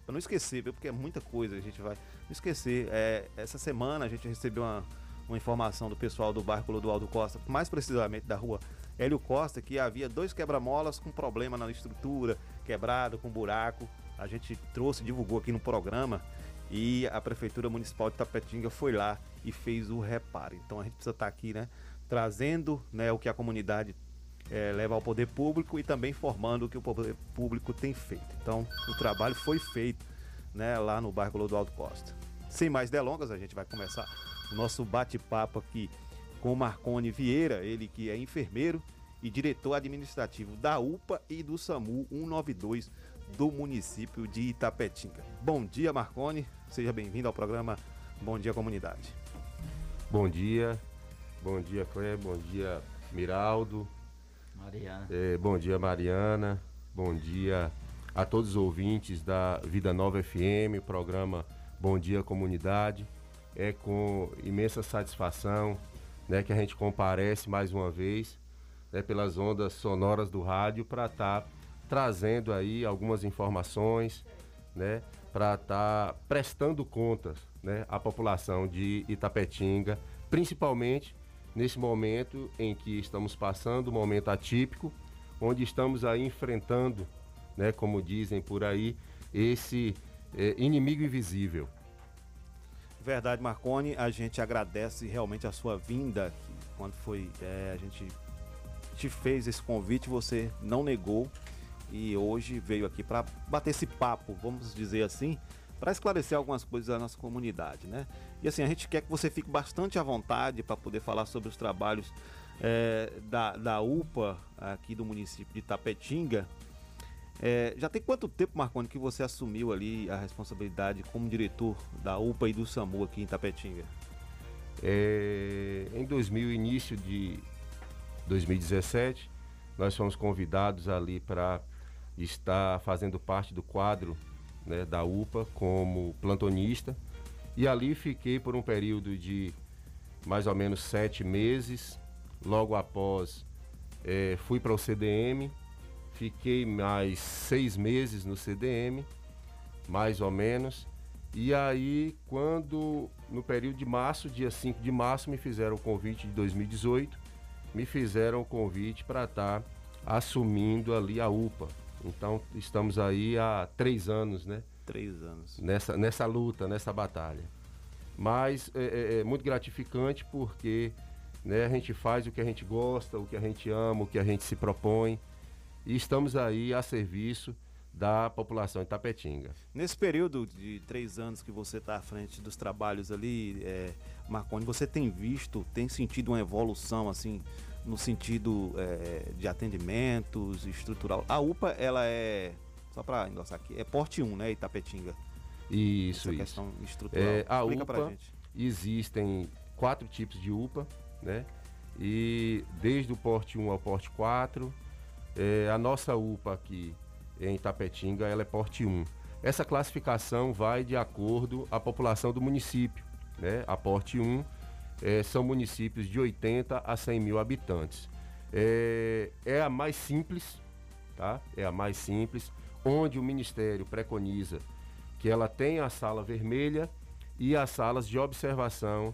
não esquecer, viu? porque é muita coisa, a gente vai não esquecer. É, essa semana a gente recebeu uma, uma informação do pessoal do bairro Clodoaldo Costa, mais precisamente da rua Hélio Costa, que havia dois quebra-molas com problema na estrutura, quebrado, com buraco. A gente trouxe, divulgou aqui no programa e a Prefeitura Municipal de Tapetinga foi lá e fez o reparo. Então a gente precisa estar aqui, né? Trazendo né, o que a comunidade eh, leva ao poder público e também informando o que o poder público tem feito. Então o trabalho foi feito né, lá no bairro Clodoaldo Costa. sem mais delongas, a gente vai começar o nosso bate-papo aqui com Marcone Vieira, ele que é enfermeiro e diretor administrativo da UPA e do SAMU 192 do município de Itapetinga. Bom dia, Marcone. Seja bem-vindo ao programa Bom Dia Comunidade. Bom dia, bom dia, Clé, bom dia, Miraldo. Mariana. É, bom dia, Mariana. Bom dia a todos os ouvintes da Vida Nova FM, programa Bom Dia Comunidade. É com imensa satisfação né, que a gente comparece mais uma vez né, pelas ondas sonoras do rádio para estar tá trazendo aí algumas informações, né, para estar tá prestando contas né, à população de Itapetinga, principalmente nesse momento em que estamos passando, um momento atípico, onde estamos aí enfrentando, né, como dizem por aí, esse é, inimigo invisível. Verdade, Marcone, a gente agradece realmente a sua vinda aqui. Quando foi, é, a gente te fez esse convite, você não negou e hoje veio aqui para bater esse papo, vamos dizer assim, para esclarecer algumas coisas da nossa comunidade, né? E assim, a gente quer que você fique bastante à vontade para poder falar sobre os trabalhos é, da, da UPA aqui do município de Tapetinga. É, já tem quanto tempo, Marconi, que você assumiu ali a responsabilidade como diretor da UPA e do SAMU aqui em Tapetinga? É, em 2000, início de 2017, nós fomos convidados ali para estar fazendo parte do quadro né, da UPA como plantonista. E ali fiquei por um período de mais ou menos sete meses. Logo após, é, fui para o CDM, fiquei mais seis meses no CDM, mais ou menos. E aí, quando no período de março, dia 5 de março, me fizeram o convite de 2018, me fizeram o convite para estar tá assumindo ali a UPA. Então, estamos aí há três anos, né? Três anos. Nessa, nessa luta, nessa batalha. Mas é, é, é muito gratificante porque né, a gente faz o que a gente gosta, o que a gente ama, o que a gente se propõe. E estamos aí a serviço da população de Tapetinga. Nesse período de três anos que você está à frente dos trabalhos ali, é, Marconi, você tem visto, tem sentido uma evolução assim no sentido é, de atendimentos estrutural? A UPA, ela é só para endossar aqui, é porte 1, né, Itapetinga? Isso, Essa isso. questão estrutural. É, a Explica pra UPA, gente. existem quatro tipos de UPA, né? E desde o porte 1 ao porte 4, é, a nossa UPA aqui em Itapetinga, ela é porte 1. Essa classificação vai de acordo à população do município, né? A porte 1 é, são municípios de 80 a 100 mil habitantes. É, é a mais simples, tá? É a mais simples onde o Ministério preconiza que ela tenha a sala vermelha e as salas de observação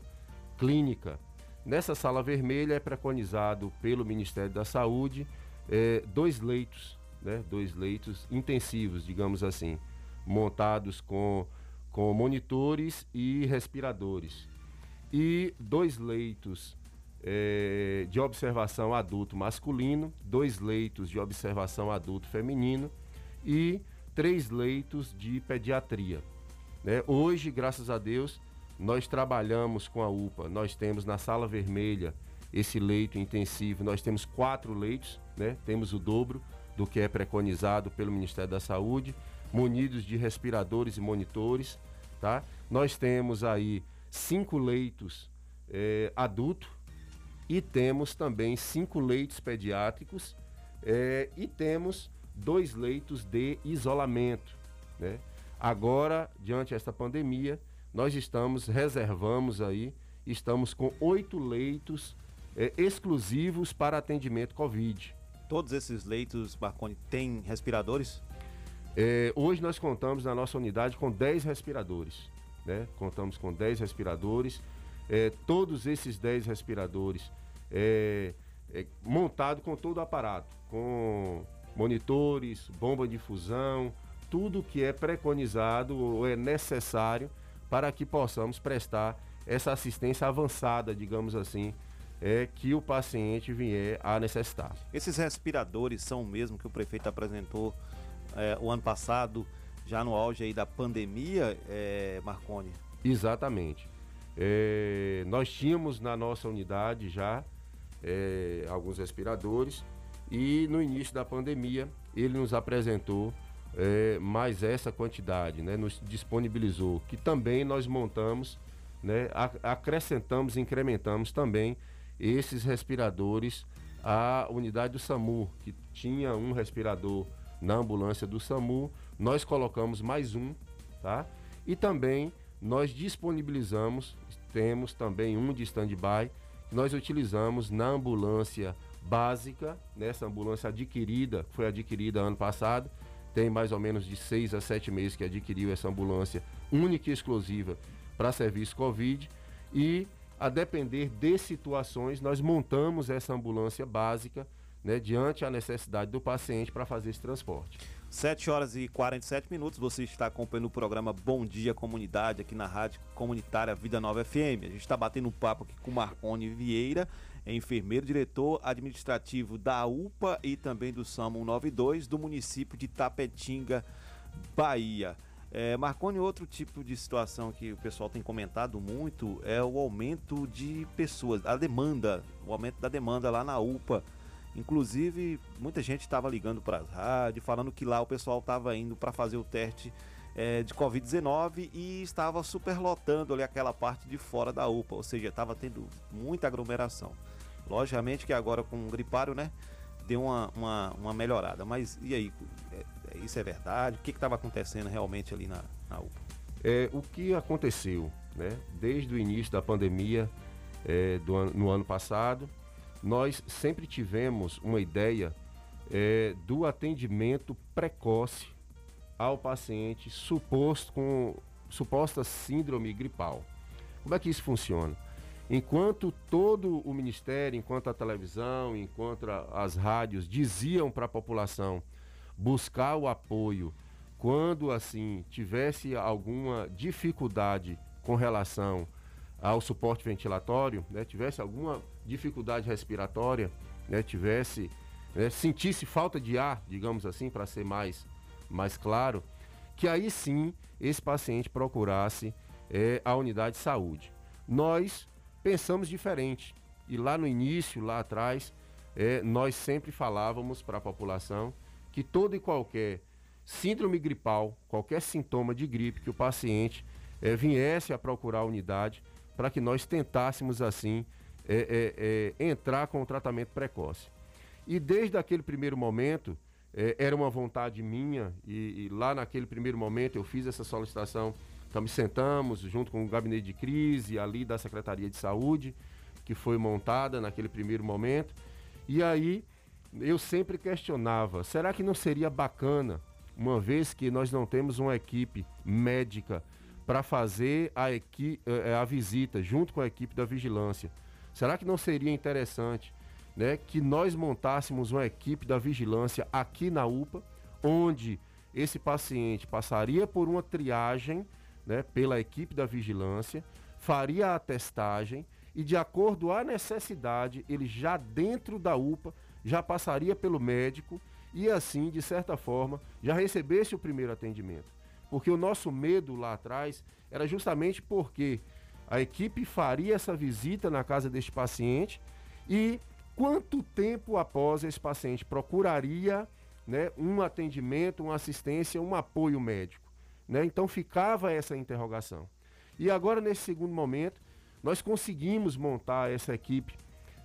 clínica. Nessa sala vermelha é preconizado pelo Ministério da Saúde eh, dois leitos, né, dois leitos intensivos, digamos assim, montados com, com monitores e respiradores. E dois leitos eh, de observação adulto masculino, dois leitos de observação adulto feminino e três leitos de pediatria. Né? Hoje, graças a Deus, nós trabalhamos com a UPA. Nós temos na sala vermelha esse leito intensivo. Nós temos quatro leitos, né? temos o dobro do que é preconizado pelo Ministério da Saúde, munidos de respiradores e monitores. Tá? Nós temos aí cinco leitos é, adulto e temos também cinco leitos pediátricos é, e temos dois leitos de isolamento. Né? Agora, diante desta pandemia, nós estamos, reservamos aí, estamos com oito leitos é, exclusivos para atendimento Covid. Todos esses leitos, Marconi, têm respiradores? É, hoje nós contamos na nossa unidade com 10 respiradores. Né? Contamos com 10 respiradores. É, todos esses 10 respiradores é, é, montado com todo o aparato, com monitores, bomba de fusão, tudo que é preconizado ou é necessário para que possamos prestar essa assistência avançada, digamos assim, é que o paciente vier a necessitar. Esses respiradores são o mesmo que o prefeito apresentou é, o ano passado, já no auge aí da pandemia, é, Marconi? Exatamente. É, nós tínhamos na nossa unidade já é, alguns respiradores e no início da pandemia ele nos apresentou é, mais essa quantidade, né, nos disponibilizou, que também nós montamos, né, ac- acrescentamos, incrementamos também esses respiradores à unidade do SAMU, que tinha um respirador na ambulância do SAMU, nós colocamos mais um, tá? E também nós disponibilizamos, temos também um de stand-by, nós utilizamos na ambulância básica, nessa ambulância adquirida, foi adquirida ano passado, tem mais ou menos de seis a sete meses que adquiriu essa ambulância única e exclusiva para serviço Covid e a depender de situações nós montamos essa ambulância básica né, diante a necessidade do paciente para fazer esse transporte. 7 horas e 47 minutos, você está acompanhando o programa Bom Dia Comunidade aqui na Rádio Comunitária Vida Nova FM. A gente está batendo um papo aqui com Marconi Vieira, é enfermeiro, diretor administrativo da UPA e também do SAMU 92 do município de Tapetinga, Bahia. É, Marconi, outro tipo de situação que o pessoal tem comentado muito é o aumento de pessoas, a demanda, o aumento da demanda lá na UPA. Inclusive, muita gente estava ligando para as rádios, falando que lá o pessoal estava indo para fazer o teste é, de Covid-19 e estava superlotando ali aquela parte de fora da UPA, ou seja, estava tendo muita aglomeração. Logicamente que agora com o gripário, né, deu uma, uma, uma melhorada. Mas e aí, é- é- isso é verdade? O que estava acontecendo realmente ali na, na UPA? É, o que aconteceu, né? Desde o início da pandemia é, do ano, no ano passado, nós sempre tivemos uma ideia é, do atendimento precoce ao paciente suposto com suposta síndrome gripal. Como é que isso funciona? Enquanto todo o ministério, enquanto a televisão, enquanto a- as rádios diziam para a população buscar o apoio quando assim tivesse alguma dificuldade com relação ao suporte ventilatório, né, tivesse alguma dificuldade respiratória, né, tivesse né, sentisse falta de ar, digamos assim, para ser mais mais claro, que aí sim esse paciente procurasse eh, a unidade de saúde. Nós pensamos diferente e lá no início, lá atrás, eh, nós sempre falávamos para a população que todo e qualquer síndrome gripal, qualquer sintoma de gripe que o paciente eh, viesse a procurar a unidade para que nós tentássemos assim eh, eh, eh, entrar com o tratamento precoce. E desde aquele primeiro momento, eh, era uma vontade minha, e, e lá naquele primeiro momento eu fiz essa solicitação, então me sentamos junto com o gabinete de crise ali da Secretaria de Saúde, que foi montada naquele primeiro momento, e aí eu sempre questionava, será que não seria bacana, uma vez que nós não temos uma equipe médica para fazer a, equi eh, a visita junto com a equipe da vigilância, será que não seria interessante né, que nós montássemos uma equipe da vigilância aqui na UPA, onde esse paciente passaria por uma triagem né, pela equipe da vigilância, faria a testagem e, de acordo à necessidade, ele já dentro da UPA já passaria pelo médico e, assim, de certa forma, já recebesse o primeiro atendimento. Porque o nosso medo lá atrás era justamente porque a equipe faria essa visita na casa deste paciente e quanto tempo após esse paciente procuraria né, um atendimento, uma assistência, um apoio médico. Né? Então ficava essa interrogação. E agora, nesse segundo momento, nós conseguimos montar essa equipe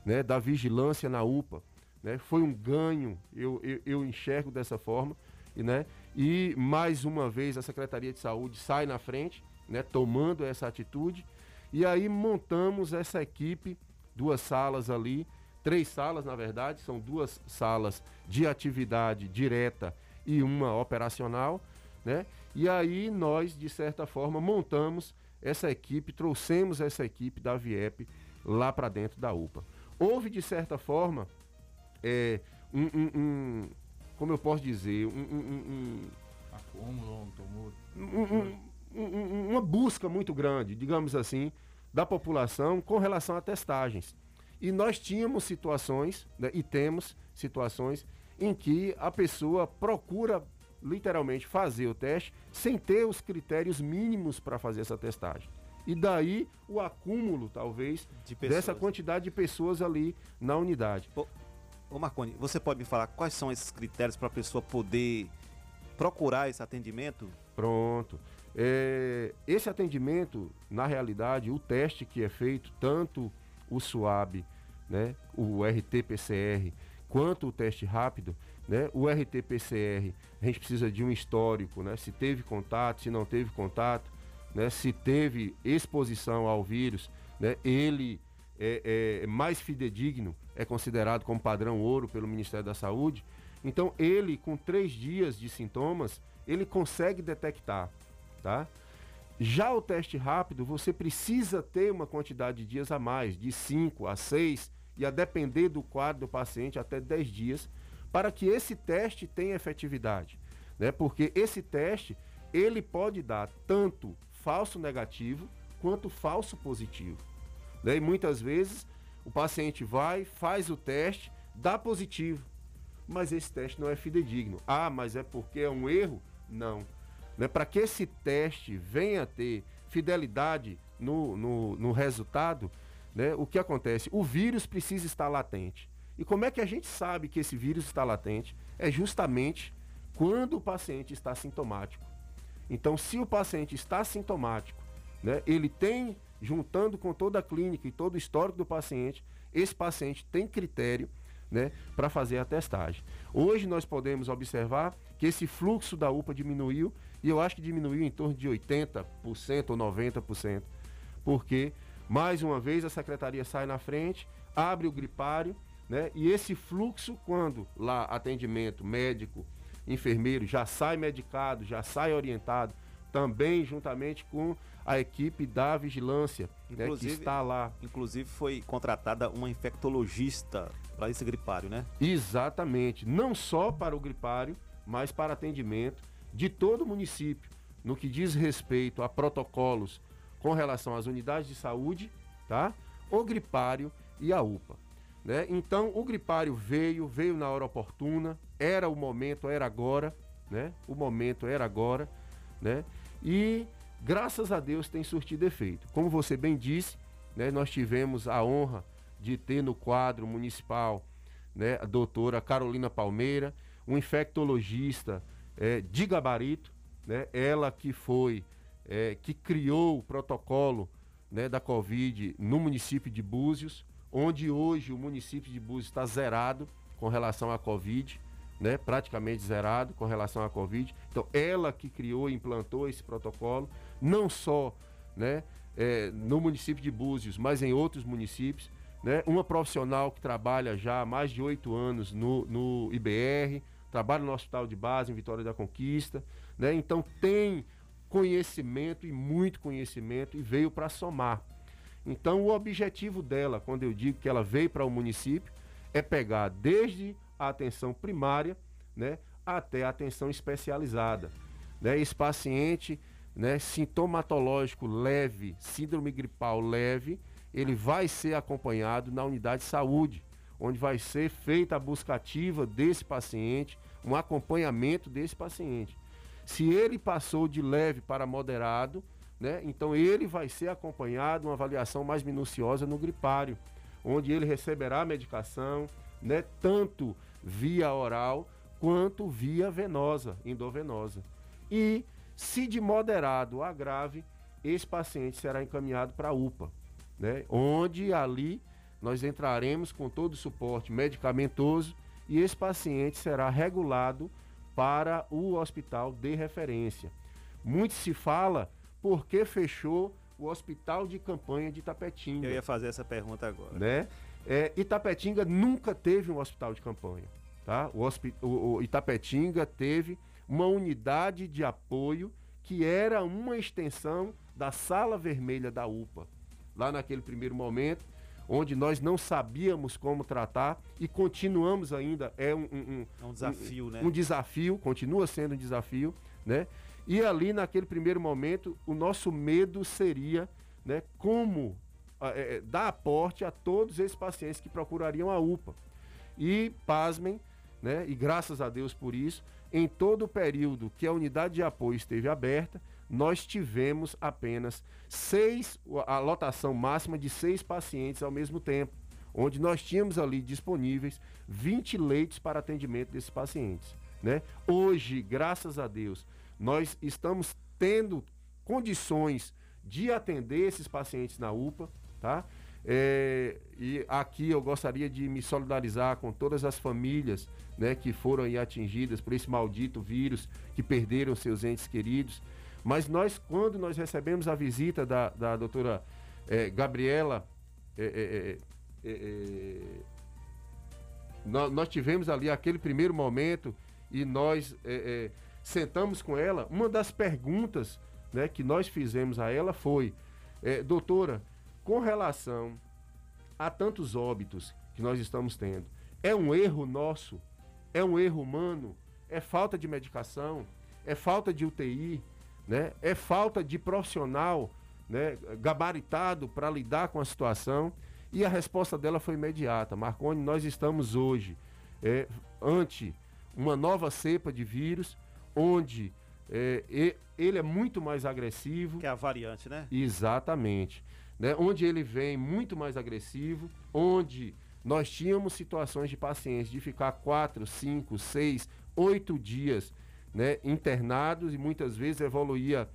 né, da vigilância na UPA. Né? Foi um ganho, eu, eu, eu enxergo dessa forma. E, né? E mais uma vez a Secretaria de Saúde sai na frente, né, tomando essa atitude. E aí montamos essa equipe, duas salas ali, três salas na verdade, são duas salas de atividade direta e uma operacional, né? E aí nós, de certa forma, montamos essa equipe, trouxemos essa equipe da VIEP lá para dentro da UPA. Houve, de certa forma, é, um, um- como eu posso dizer, um- um- um- Acúmulo, um tumulto. um- um- um- um- uma busca muito grande, digamos assim, da população com relação a testagens. E nós tínhamos situações, né, e temos situações, em que a pessoa procura literalmente fazer o teste sem ter os critérios mínimos para fazer essa testagem. E daí o acúmulo, talvez, De dessa quantidade de pessoas ali na unidade. Ô Marconi, você pode me falar quais são esses critérios para a pessoa poder procurar esse atendimento? Pronto. É, esse atendimento, na realidade, o teste que é feito, tanto o SUAB, né, o RT-PCR, quanto o teste rápido, né, o RT-PCR, a gente precisa de um histórico, né, se teve contato, se não teve contato, né, se teve exposição ao vírus, né, ele é, é mais fidedigno, é considerado como padrão ouro pelo Ministério da Saúde. Então, ele, com três dias de sintomas, ele consegue detectar, tá? Já o teste rápido, você precisa ter uma quantidade de dias a mais, de 5 a 6, e a depender do quadro do paciente, até 10 dias, para que esse teste tenha efetividade. Né? Porque esse teste, ele pode dar tanto falso negativo, quanto falso positivo. Né? E muitas vezes, o paciente vai, faz o teste, dá positivo, mas esse teste não é fidedigno. Ah, mas é porque é um erro? Não. Né? Para que esse teste venha ter fidelidade no, no, no resultado, né? o que acontece? O vírus precisa estar latente. E como é que a gente sabe que esse vírus está latente? É justamente quando o paciente está sintomático. Então, se o paciente está sintomático, né, ele tem, juntando com toda a clínica e todo o histórico do paciente, esse paciente tem critério né, para fazer a testagem. Hoje nós podemos observar que esse fluxo da UPA diminuiu e eu acho que diminuiu em torno de 80% ou 90%, porque mais uma vez a secretaria sai na frente, abre o gripário, né, e esse fluxo quando lá atendimento médico, enfermeiro já sai medicado, já sai orientado, também juntamente com a equipe da vigilância, né, que está lá. Inclusive foi contratada uma infectologista para esse gripário, né? Exatamente. Não só para o gripário, mas para atendimento de todo o município, no que diz respeito a protocolos com relação às unidades de saúde, tá? O gripário e a UPA. Né? Então o gripário veio, veio na hora oportuna, era o momento, era agora, né? O momento era agora, né? E graças a Deus tem surtido efeito. Como você bem disse, né? Nós tivemos a honra de ter no quadro municipal, né? A doutora Carolina Palmeira, um infectologista é, de gabarito, né? Ela que foi, é, que criou o protocolo né, da Covid no município de Búzios, onde hoje o município de Búzios está zerado com relação à Covid, né, praticamente zerado com relação à Covid. Então, ela que criou e implantou esse protocolo, não só né, é, no município de Búzios, mas em outros municípios. Né, uma profissional que trabalha já há mais de oito anos no, no IBR, trabalha no Hospital de Base, em Vitória da Conquista. Né, então, tem conhecimento e muito conhecimento e veio para somar. Então, o objetivo dela, quando eu digo que ela veio para o município, é pegar desde a atenção primária, né, até a atenção especializada. Né? Esse paciente, né, sintomatológico leve, síndrome gripal leve, ele vai ser acompanhado na unidade de saúde, onde vai ser feita a busca ativa desse paciente, um acompanhamento desse paciente. Se ele passou de leve para moderado, né? Então ele vai ser acompanhado uma avaliação mais minuciosa no gripário, onde ele receberá a medicação, né, tanto via oral quanto via venosa, endovenosa. E se de moderado a grave, esse paciente será encaminhado para a UPA, né, onde ali nós entraremos com todo o suporte medicamentoso e esse paciente será regulado para o hospital de referência. Muito se fala por que fechou o hospital de campanha de Itapetinga. Eu ia fazer essa pergunta agora. Né? É, Itapetinga nunca teve um hospital de campanha. Tá? O, hospi- o- o Itapetinga teve uma unidade de apoio que era uma extensão da sala vermelha da UPA. Lá naquele primeiro momento, onde nós não sabíamos como tratar e continuamos ainda, é um, um- É um desafio, né? um desafio, continua sendo um desafio, né? E ali naquele primeiro momento, o nosso medo seria, né, como é, é, dar aporte a todos esses pacientes que procurariam a UPA. E pasmem, né, e graças a Deus por isso, em todo o período que a unidade de apoio esteve aberta, nós tivemos apenas seis, a lotação máxima de seis pacientes ao mesmo tempo, onde nós tínhamos ali disponíveis 20 leitos para atendimento desses pacientes. Né? Hoje, graças a Deus, nós estamos tendo condições de atender esses pacientes na UPA, tá? É, e aqui eu gostaria de me solidarizar com todas as famílias né, que foram atingidas por esse maldito vírus, que perderam seus entes queridos. Mas nós, quando nós recebemos a visita da, da doutora é, Gabriela, é, é, é, é nós, nós, tivemos ali aquele primeiro momento e nós sentamos com ela. Uma das perguntas né, que nós fizemos a ela foi: doutora, com relação a tantos óbitos que nós estamos tendo, é um erro nosso? É um erro humano? É falta de medicação? É falta de UTI? Né? É falta de profissional né, gabaritado para lidar com a situação? E a resposta dela foi imediata. Marconi, nós estamos hoje é, ante uma nova cepa de vírus, onde é, ele é muito mais agressivo. Que é a variante, né? Exatamente né, onde ele vem muito mais agressivo, onde nós tínhamos situações de pacientes de ficar quatro, cinco, seis, oito dias né, internados e muitas vezes evoluía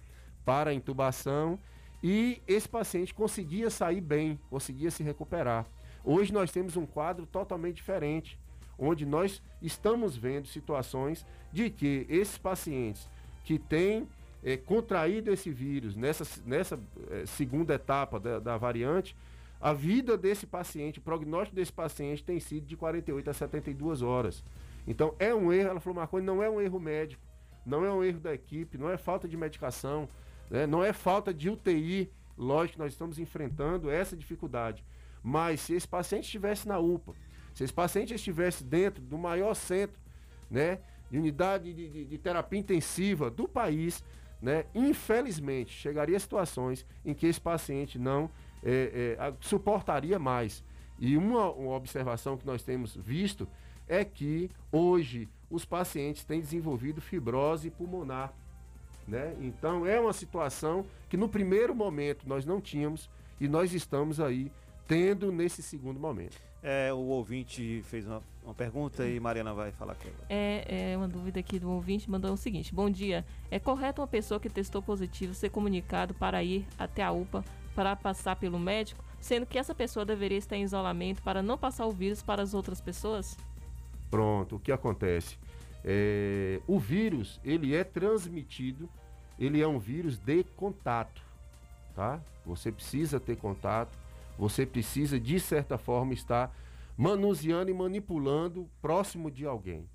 para a intubação e esse paciente conseguia sair bem, conseguia se recuperar. Hoje nós temos um quadro totalmente diferente, onde nós estamos vendo situações de que esses pacientes que têm é, contraído esse vírus nessa, nessa é, segunda etapa da, da, variante, a vida desse paciente, o prognóstico desse paciente tem sido de 48 a 72 horas. Então é um erro, ela falou, Marconi, não é um erro médico, não é um erro da equipe, não é falta de medicação, né, não é falta de UTI. Lógico nós estamos enfrentando essa dificuldade. Mas se esse paciente estivesse na UPA, se esse paciente estivesse dentro do maior centro né, de unidade de, de, de terapia intensiva do país, né? Infelizmente, chegaria a situações em que esse paciente não é, é, suportaria mais. E uma, uma observação que nós temos visto é que hoje os pacientes têm desenvolvido fibrose pulmonar. Né? Então é uma situação que no primeiro momento nós não tínhamos e nós estamos aí tendo nesse segundo momento. É, o ouvinte fez uma, uma pergunta e Mariana vai falar com ela. É, é uma dúvida aqui do ouvinte, mandou o seguinte: Bom dia. É correto uma pessoa que testou positivo ser comunicado para ir até a UPA para passar pelo médico, sendo que essa pessoa deveria estar em isolamento para não passar o vírus para as outras pessoas? Pronto, o que acontece? É, o vírus, ele é transmitido, ele é um vírus de contato, tá? Você precisa ter contato você precisa, de certa forma, estar manuseando e manipulando próximo de alguém.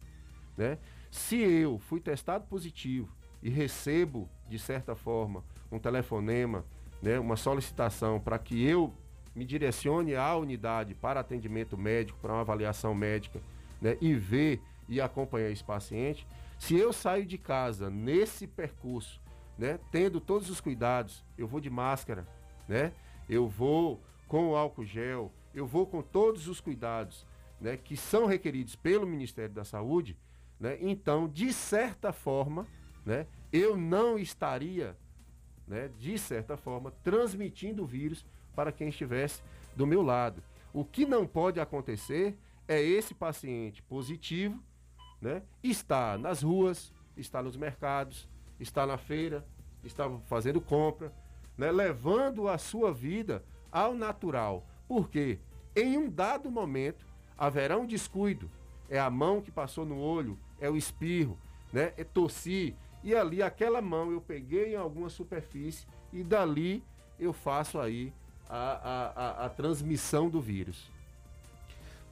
Né? Se eu fui testado positivo e recebo, de certa forma, um telefonema, né, uma solicitação para que eu me direcione à unidade para atendimento médico, para uma avaliação médica, né, e ver e acompanhar esse paciente, se eu saio de casa nesse percurso, né, tendo todos os cuidados, eu vou de máscara, né, eu vou com o álcool gel, eu vou com todos os cuidados né, que são requeridos pelo Ministério da Saúde, né, então, de certa forma, né, eu não estaria, né, de certa forma, transmitindo o vírus para quem estivesse do meu lado. O que não pode acontecer é esse paciente positivo né, estar nas ruas, estar nos mercados, estar na feira, estar fazendo compra, né, levando a sua vida ao natural. Porque em um dado momento haverá um descuido. É a mão que passou no olho, é o espirro, né? É tossir. E ali aquela mão eu peguei em alguma superfície e dali eu faço aí a, a, a, a transmissão do vírus.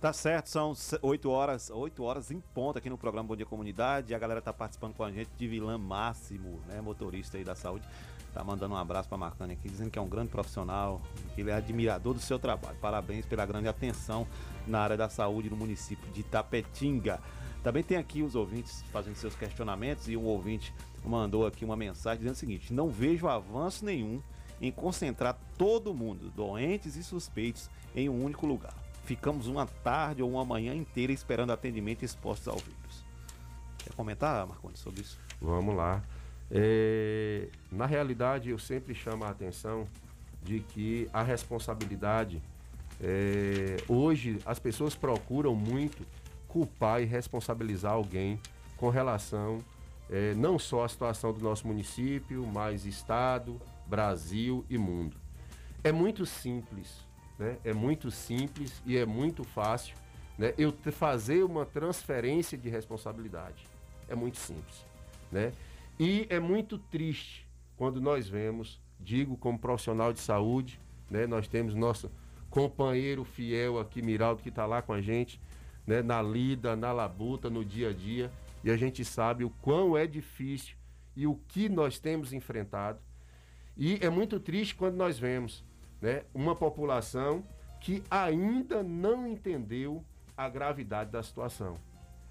Tá certo, são 8 horas, 8 horas em ponto aqui no programa Bom Dia Comunidade. A galera tá participando com a gente de Vilã Máximo, né, motorista aí da saúde. Tá mandando um abraço para Marcani aqui, dizendo que é um grande profissional, que ele é admirador do seu trabalho. Parabéns pela grande atenção na área da saúde no município de Tapetinga. Também tem aqui os ouvintes fazendo seus questionamentos e um ouvinte mandou aqui uma mensagem dizendo o seguinte: não vejo avanço nenhum em concentrar todo mundo, doentes e suspeitos, em um único lugar. Ficamos uma tarde ou uma manhã inteira esperando atendimento expostos ao vírus. Quer comentar, Marconi, sobre isso? Vamos lá. É, na realidade, eu sempre chamo a atenção de que a responsabilidade, é, hoje as pessoas procuram muito culpar e responsabilizar alguém com relação é, não só à situação do nosso município, mas Estado, Brasil e mundo. É muito simples, né? É muito simples e é muito fácil né? eu fazer uma transferência de responsabilidade. É muito simples, né? E é muito triste quando nós vemos, digo como profissional de saúde, né? Nós temos nosso companheiro fiel aqui, Miraldo, que está lá com a gente, né? Na lida, na labuta, no dia a dia, e a gente sabe o quão é difícil e o que nós temos enfrentado. E é muito triste quando nós vemos né, uma população que ainda não entendeu a gravidade da situação.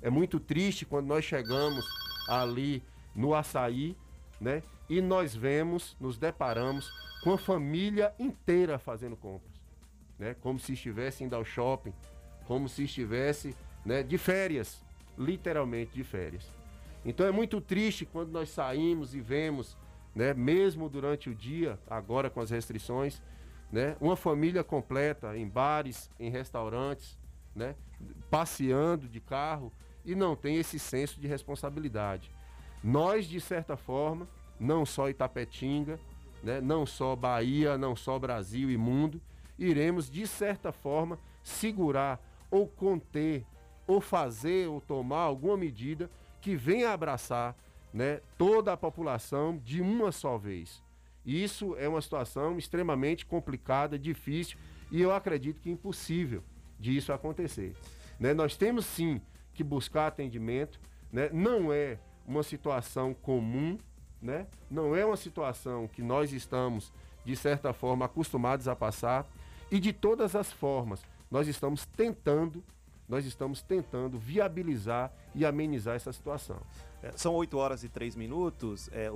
É muito triste quando nós chegamos ali no açaí né, e nós vemos, nos deparamos com a família inteira fazendo compras. Né, como se estivesse indo ao shopping, como se estivesse né, de férias, literalmente de férias. Então é muito triste quando nós saímos e vemos, né, mesmo durante o dia, agora com as restrições, né, uma família completa em bares, em restaurantes, né, passeando de carro e não tem esse senso de responsabilidade. Nós, de certa forma, não só Itapetinga, né, não só Bahia, não só Brasil e mundo, iremos, de certa forma, segurar ou conter ou fazer ou tomar alguma medida que venha abraçar né, toda a população de uma só vez. Isso é uma situação extremamente complicada, difícil e eu acredito que impossível de isso acontecer. Né? Nós temos sim que buscar atendimento, né? não é uma situação comum, né? não é uma situação que nós estamos, de certa forma, acostumados a passar e de todas as formas nós estamos tentando, nós estamos tentando viabilizar e amenizar essa situação. É, são 8 horas e 3 minutos. É, o,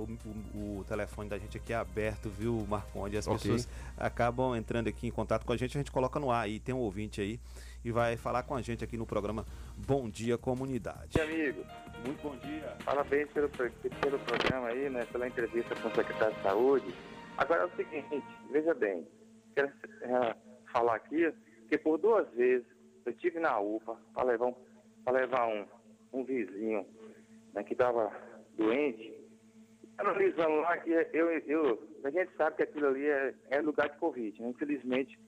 o- o telefone da gente aqui é aberto, viu, Marconde? As Ok. pessoas acabam entrando aqui em contato com a gente, a gente coloca no ar e tem um ouvinte aí e vai falar com a gente aqui no programa Bom Dia Comunidade. Meu amigo, muito bom dia. Parabéns pelo, pelo programa aí, né? Pela entrevista com o secretário de saúde. Agora é o seguinte, veja bem, quero eh, falar aqui que por duas vezes eu tive na UPA para levar, um, pra levar um, um vizinho né, que estava doente. Analisando lá que eu, eu, a gente sabe que aquilo ali é, é lugar de Covid. Né? Infelizmente,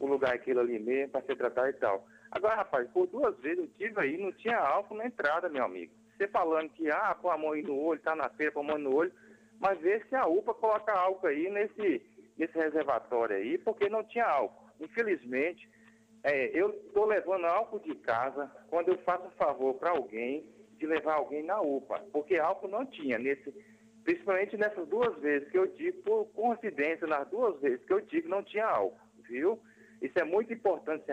o lugar é aquilo ali mesmo para ser tratado e tal. Agora, rapaz, por duas vezes eu tive aí, não tinha álcool na entrada, meu amigo. Você falando que, ah, põe a mão no olho, tá na feira, põe a mão no olho, mas vê se a UPA coloca álcool aí nesse, nesse reservatório aí, porque não tinha álcool. Infelizmente, é, eu estou levando álcool de casa quando eu faço um favor para alguém de levar alguém na UPA, porque álcool não tinha, nesse, principalmente nessas duas vezes que eu digo, por coincidência, nas duas vezes que eu digo, não tinha álcool, viu? Isso é muito importante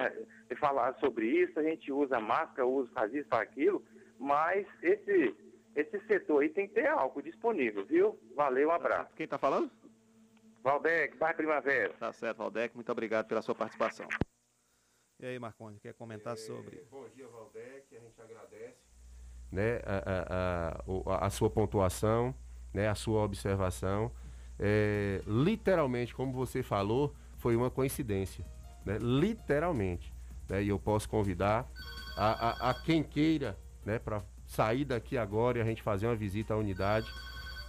falar sobre isso, a gente usa máscara, usa faz isso, faz aquilo, mas esse, esse setor aí tem que ter álcool disponível, viu? Valeu, um abraço. Quem está falando? Valdec, Bar Primavera. Tá certo, Valdec, muito obrigado pela sua participação. E aí, Marconde, quer comentar sobre? Bom dia, Valdec, a gente agradece. Né, a, a, a, a sua pontuação, né, a sua observação. É, literalmente, como você falou, foi uma coincidência. Né, literalmente. Né, e eu posso convidar a, a, a quem queira né, para sair daqui agora e a gente fazer uma visita à unidade.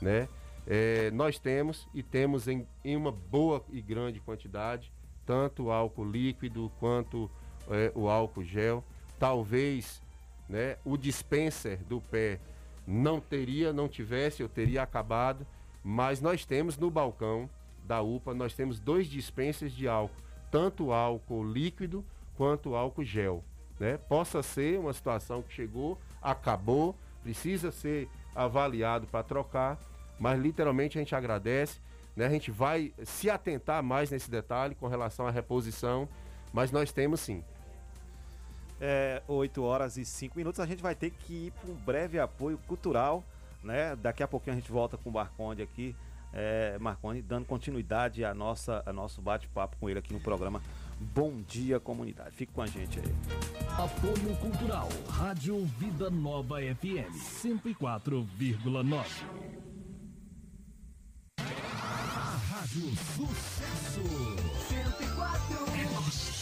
Né, é, nós temos e temos em, em uma boa e grande quantidade tanto álcool líquido quanto é, o álcool gel. Talvez né, o dispenser do pé não teria, não tivesse, eu teria acabado, mas nós temos no balcão da UPA, nós temos dois dispensers de álcool, tanto álcool líquido quanto álcool gel. Né? Possa ser uma situação que chegou, acabou, precisa ser avaliado para trocar, mas literalmente a gente agradece. Né? A gente vai se atentar mais nesse detalhe com relação à reposição, mas nós temos sim. É 8 horas e 5 minutos. A gente vai ter que ir para um breve apoio cultural, né? Daqui a pouquinho a gente volta com o Marconde aqui. É, Marconde dando continuidade a nossa, a nosso bate-papo com ele aqui no programa Bom dia, comunidade. Fique com a gente aí. Apoio Cultural, Rádio Vida Nova FM, 104,9. Rádio Sucesso 104.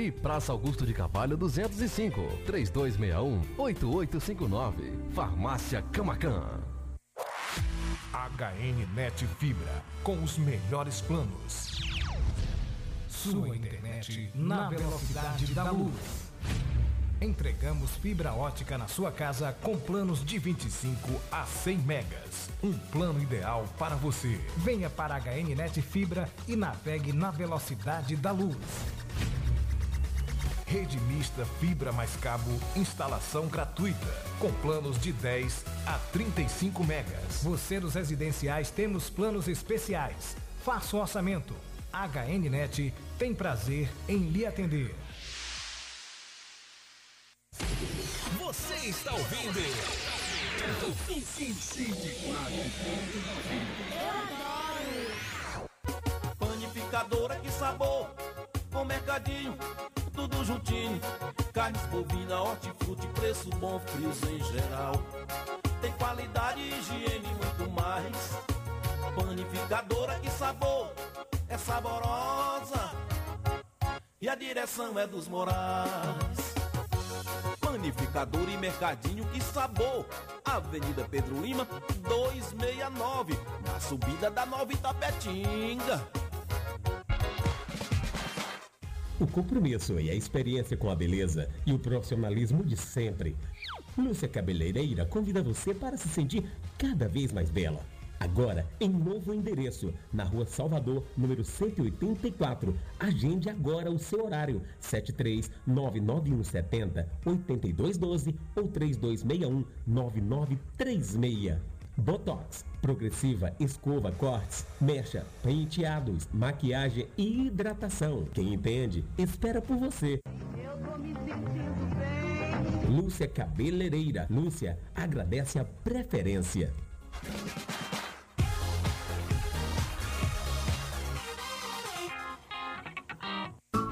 E Praça Augusto de Carvalho 205, 3261-8859. Farmácia Camacan. HN Net Fibra, com os melhores planos. Sua internet na velocidade da luz. Entregamos fibra ótica na sua casa com planos de 25 a 100 megas. Um plano ideal para você. Venha para a HN Net Fibra e navegue na velocidade da luz. Rede mista fibra mais cabo, instalação gratuita, com planos de 10 a 35 megas. Você dos residenciais temos planos especiais. Faça o orçamento. HNnet tem prazer em lhe atender. Você está ouvindo? Panificadora, que sabor! Com mercadinho, tudo juntinho. Carnes bovina, hortifruti, preço bom, frios em geral. Tem qualidade, higiene e muito mais. Panificadora, que sabor! É saborosa! E a direção é dos Morais. Panificador e mercadinho, que sabor! Avenida Pedro Lima, 269, na subida da Nova Itapetinga. O compromisso e a experiência com a beleza e o profissionalismo de sempre. Lúcia Cabeleireira convida você para se sentir cada vez mais bela. Agora, em novo endereço, na rua Salvador, número 184. Agende agora o seu horário: 7399170 8212 ou 3261 9936. Botox, progressiva, escova, cortes, mecha, penteados, maquiagem e hidratação. Quem entende, espera por você. Lúcia Cabeleireira. Lúcia agradece a preferência.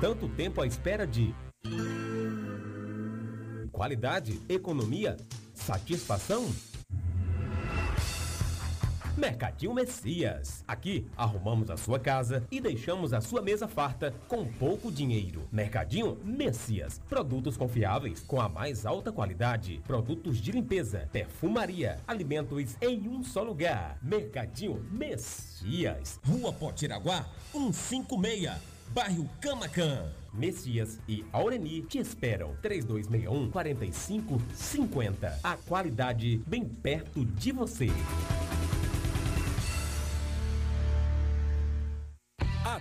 Tanto tempo à espera de qualidade, economia, satisfação? Mercadinho Messias. Aqui arrumamos a sua casa e deixamos a sua mesa farta com pouco dinheiro. Mercadinho Messias. Produtos confiáveis com a mais alta qualidade. Produtos de limpeza, perfumaria, alimentos em um só lugar. Mercadinho Messias. Rua Potiraguá, 156. Bairro Camacan. Messias e Aureni te esperam. 3261 4550. A qualidade bem perto de você.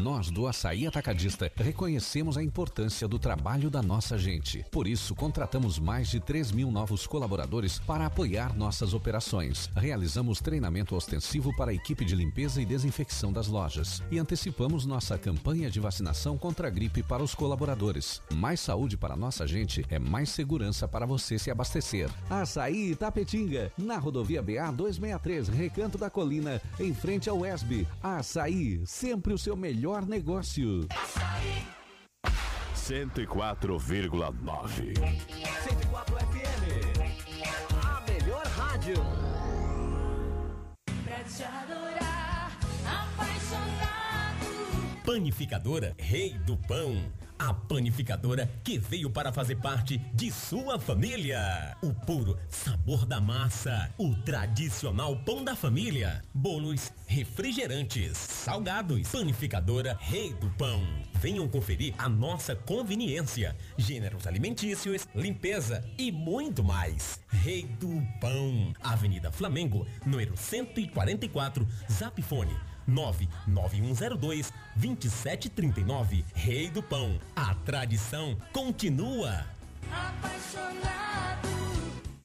Nós do Açaí Atacadista reconhecemos a importância do trabalho da nossa gente. Por isso, contratamos mais de 3 mil novos colaboradores para apoiar nossas operações. Realizamos treinamento ostensivo para a equipe de limpeza e desinfecção das lojas. E antecipamos nossa campanha de vacinação contra a gripe para os colaboradores. Mais saúde para nossa gente é mais segurança para você se abastecer. Açaí Itapetinga, na rodovia BA 263, Recanto da Colina, em frente ao ESB. Açaí, sempre o seu melhor negócio. 104,9. 104 FM, a melhor rádio. Pra te adorar, apaixonado. Panificadora Rei do Pão. A panificadora que veio para fazer parte de sua família. O puro sabor da massa, o tradicional pão da família, bolos, refrigerantes, salgados, panificadora Rei do Pão. Venham conferir a nossa conveniência, gêneros alimentícios, limpeza e muito mais. Rei do Pão, Avenida Flamengo, número 144, Zap Fone 99102 2739. Rei do Pão. A tradição continua.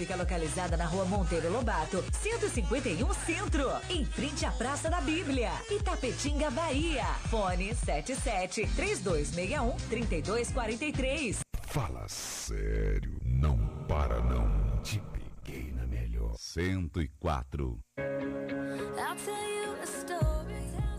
fica localizada na rua Monteiro Lobato, 151 Centro, em frente à Praça da Bíblia, Itapetinga, Bahia. Fone 77 3261 3243. Fala sério, não para não. Te peguei na melhor. 104. I'll tell you.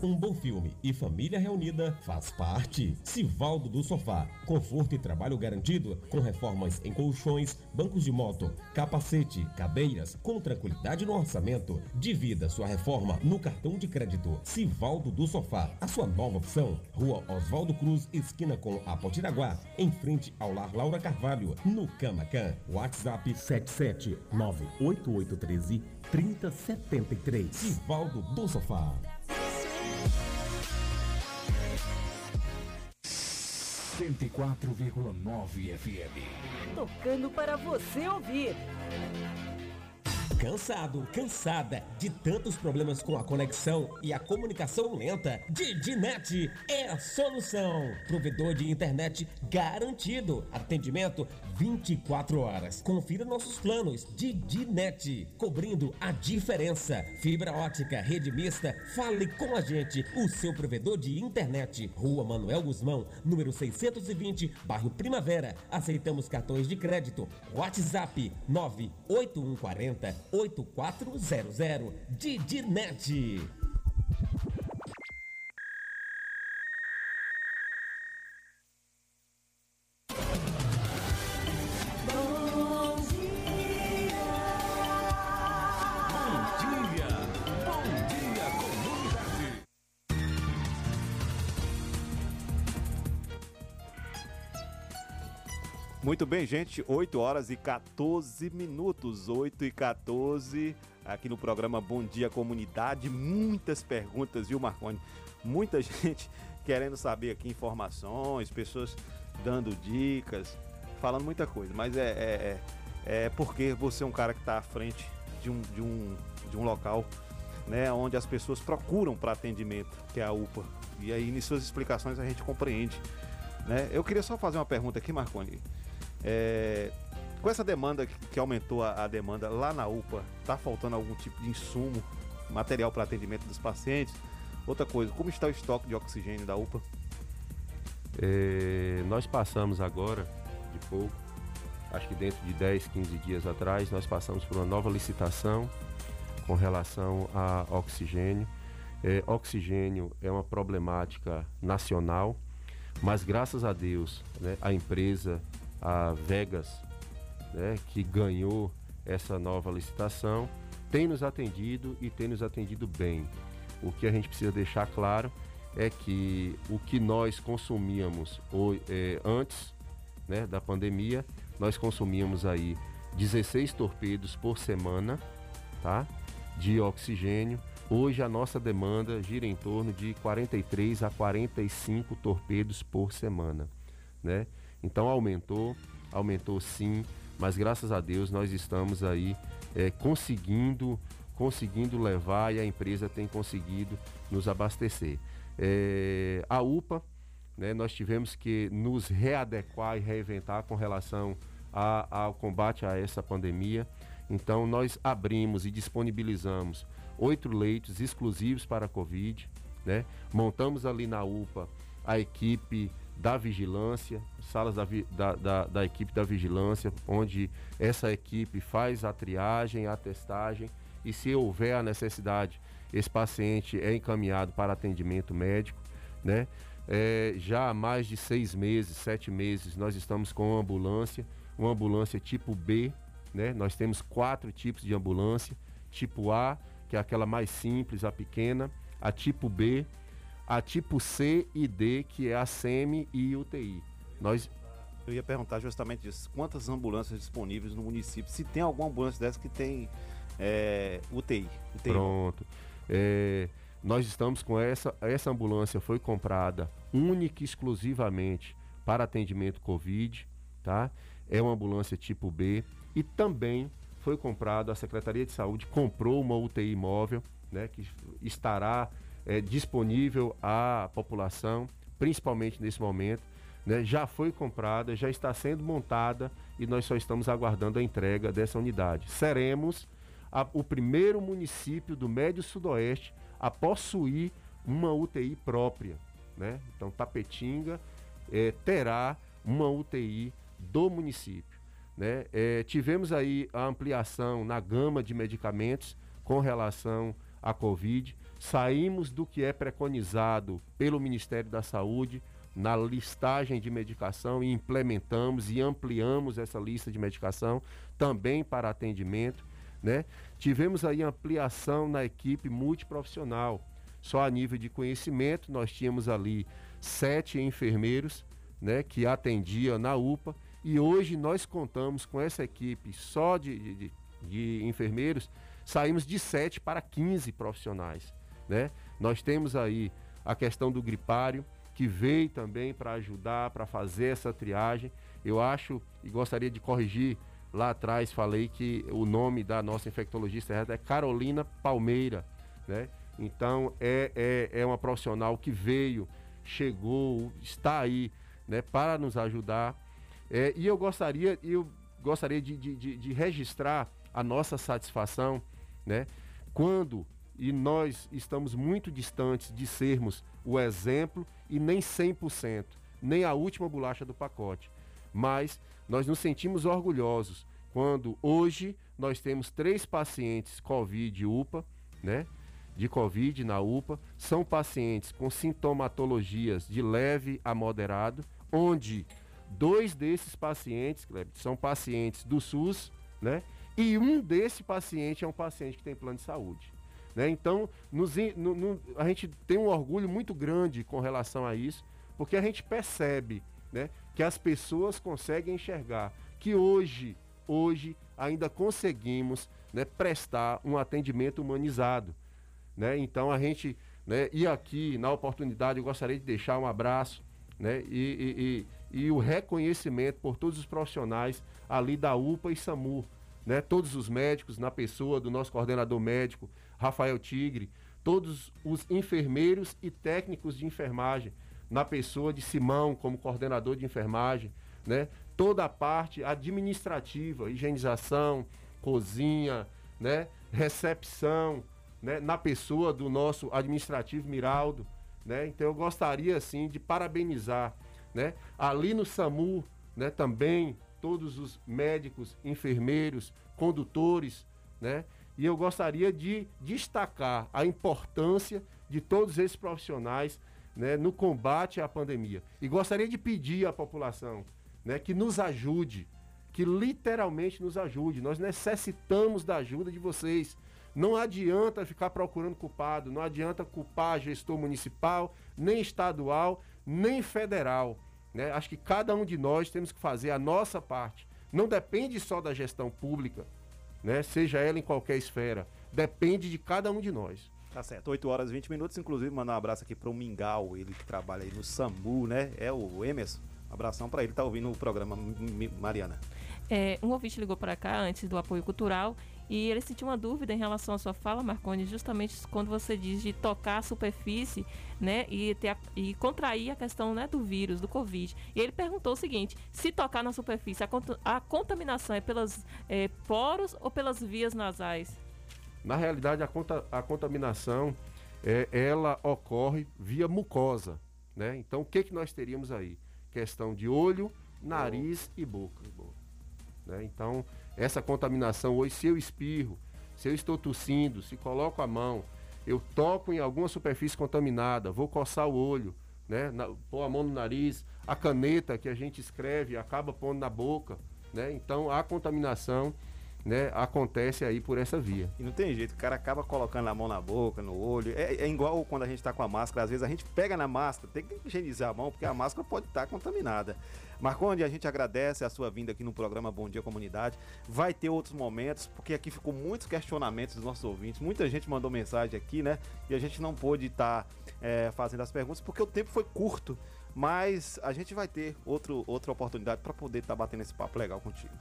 Um bom filme e família reunida faz parte. Sivaldo do Sofá. Conforto e trabalho garantido com reformas em colchões, bancos de moto, capacete, cadeiras, com tranquilidade no orçamento. Divida sua reforma no cartão de crédito. Sivaldo do Sofá. A sua nova opção. Rua Oswaldo Cruz, esquina com a Potiraguá. Em frente ao Lar Laura Carvalho. No Camacan. WhatsApp 7798813 3073. Sivaldo do Sofá. 104,9 FM. Tocando para você ouvir. Cansado, cansada de tantos problemas com a conexão e a comunicação lenta? Didinet é a solução. Provedor de internet garantido. Atendimento 24 horas. Confira nossos planos. Didinet, cobrindo a diferença. Fibra ótica, rede mista. Fale com a gente. O seu provedor de internet. Rua Manuel Guzmão, número 620, bairro Primavera. Aceitamos cartões de crédito. WhatsApp 98140 8400 Didinet. Muito bem, gente. 8 horas e 14 minutos. 8 e 14 aqui no programa Bom Dia Comunidade. Muitas perguntas, viu, Marconi? Muita gente querendo saber aqui informações, pessoas dando dicas, falando muita coisa. Mas é, é, é, é porque você é um cara que está à frente de um, de um, de um local né, onde as pessoas procuram para atendimento, que é a UPA. E aí, em suas explicações, a gente compreende. Né? Eu queria só fazer uma pergunta aqui, Marconi. É, com essa demanda que, aumentou a, a demanda lá na UPA, tá faltando algum tipo de insumo, material para atendimento dos pacientes? Outra coisa, como está o estoque de oxigênio da UPA? É, nós passamos agora, de pouco, acho que dentro de 10, 15 dias atrás, nós passamos por uma nova licitação com relação a oxigênio. É, oxigênio é uma problemática nacional, mas graças a Deus, né, a empresa, a Vegas, né, que ganhou essa nova licitação, tem nos atendido e tem nos atendido bem. O que a gente precisa deixar claro é que o que nós consumíamos é, antes né, da pandemia, nós consumíamos aí 16 torpedos por semana, tá? De oxigênio. Hoje a nossa demanda gira em torno de 43 a 45 torpedos por semana, né? Então aumentou, aumentou sim, mas graças a Deus nós estamos aí é, conseguindo, conseguindo levar e a empresa tem conseguido nos abastecer. É, a UPA, né, nós tivemos que nos readequar e reinventar com relação a- ao combate a essa pandemia. Então nós abrimos e disponibilizamos oito leitos exclusivos para a Covid, né? Montamos ali na UPA a equipe da vigilância, salas da, da, da, da, equipe da vigilância, onde essa equipe faz a triagem, a testagem e se houver a necessidade, esse paciente é encaminhado para atendimento médico, né? É, já há mais de seis meses, sete meses, nós estamos com uma ambulância, uma ambulância tipo B, né? Nós temos quatro tipos de ambulância, tipo A, que é aquela mais simples, a pequena, a tipo B, a tipo C e D, que é a SEMI e UTI. Nós eu ia perguntar justamente isso. Quantas ambulâncias disponíveis no município? Se tem alguma ambulância dessa que tem é, UTI, UTI. Pronto. É, nós estamos com essa, essa ambulância foi comprada única e exclusivamente para atendimento Covid, tá? É uma ambulância tipo B e também foi comprado, a Secretaria de Saúde comprou uma UTI móvel, né, que estará é, disponível à população, principalmente nesse momento. Né, já foi comprada, já está sendo montada e nós só estamos aguardando a entrega dessa unidade. Seremos a, o primeiro município do Médio Sudoeste a possuir uma UTI própria. Né? Então, Tapetinga é, terá uma UTI do município. Né? É, tivemos aí a ampliação na gama de medicamentos com relação à Covid. Saímos do que é preconizado pelo Ministério da Saúde na listagem de medicação e implementamos e ampliamos essa lista de medicação também para atendimento. Né? Tivemos aí ampliação na equipe multiprofissional. Só a nível de conhecimento, nós tínhamos ali sete enfermeiros né, que atendiam na UPA e hoje nós contamos com essa equipe só de, de, de enfermeiros, saímos de 7 para 15 profissionais né? Nós temos aí a questão do gripário, que veio também para ajudar, para fazer essa triagem. Eu acho e gostaria de corrigir, lá atrás falei que o nome da nossa infectologista é Carolina Palmeira, né? Então é, é, é uma profissional que veio, chegou, está aí, né, para nos ajudar. É, e eu gostaria, eu gostaria de, de, de, registrar a nossa satisfação, né? Quando e nós estamos muito distantes de sermos o exemplo e nem 100%, nem a última bolacha do pacote. Mas nós nos sentimos orgulhosos quando hoje nós temos três pacientes COVID UPA, né? De COVID na UPA, são pacientes com sintomatologias de leve a moderado, onde dois desses pacientes, são pacientes do SUS, né? E um desse paciente é um paciente que tem plano de saúde. Né? Então, nos, no, no, a gente tem um orgulho muito grande com relação a isso, porque a gente percebe né, que as pessoas conseguem enxergar que hoje, hoje ainda conseguimos né, prestar um atendimento humanizado. Né? Então a gente, né, e aqui na oportunidade eu gostaria de deixar um abraço né, e, e, e, e o reconhecimento por todos os profissionais ali da UPA e SAMU, né, todos os médicos, na pessoa do nosso coordenador médico, Rafael Tigre, todos os enfermeiros e técnicos de enfermagem, na pessoa de Simão como coordenador de enfermagem, né? Toda a parte administrativa, higienização, cozinha, né? Recepção, né? Na pessoa do nosso administrativo Miraldo, né? Então eu gostaria assim de parabenizar, né? Ali no SAMU, né? Também todos os médicos, enfermeiros, condutores, né? E eu gostaria de destacar a importância de todos esses profissionais né, no combate à pandemia. E gostaria de pedir à população né, que nos ajude, que literalmente nos ajude. Nós necessitamos da ajuda de vocês. Não adianta ficar procurando culpado, não adianta culpar gestor municipal, nem estadual, nem federal. Né? Acho que cada um de nós temos que fazer a nossa parte. Não depende só da gestão pública, né? Seja ela em qualquer esfera. Depende de cada um de nós. Tá certo, 8 horas e 20 minutos. Inclusive, mandar um abraço aqui para o Mingau, ele que trabalha aí no SAMU, né? É o Emerson. Um abração para ele, tá ouvindo o programa, Mariana. É, um ouvinte ligou para cá antes do apoio cultural e ele sentiu uma dúvida em relação à sua fala, Marconi, justamente quando você diz de tocar a superfície, né, e, ter a, e contrair a questão, né, do vírus, do Covid. E ele perguntou o seguinte: se tocar na superfície, a, a contaminação é pelos é, poros ou pelas vias nasais? Na realidade, a, conta, a contaminação é, ela ocorre via mucosa, né? Então, o que que nós teríamos aí? questão de olho, nariz e boca. Né? Então, essa contaminação hoje, se eu espirro, se eu estou tossindo, se coloco a mão, eu toco em alguma superfície contaminada, vou coçar o olho, né? Na, pôr a mão no nariz, a caneta que a gente escreve acaba pondo na boca, né? Então a contaminação né, acontece aí por essa via. E não tem jeito, o cara acaba colocando a mão na boca, no olho. É, é igual quando a gente está com a máscara, às vezes a gente pega na máscara, tem que higienizar a mão, porque a máscara pode estar tá contaminada. Marconde, a gente agradece a sua vinda aqui no programa Bom Dia Comunidade. Vai ter outros momentos, porque aqui ficou muitos questionamentos dos nossos ouvintes. Muita gente mandou mensagem aqui, né? E a gente não pôde estar tá, é, fazendo as perguntas, porque o tempo foi curto. Mas a gente vai ter outro, outra oportunidade para poder estar tá batendo esse papo legal contigo.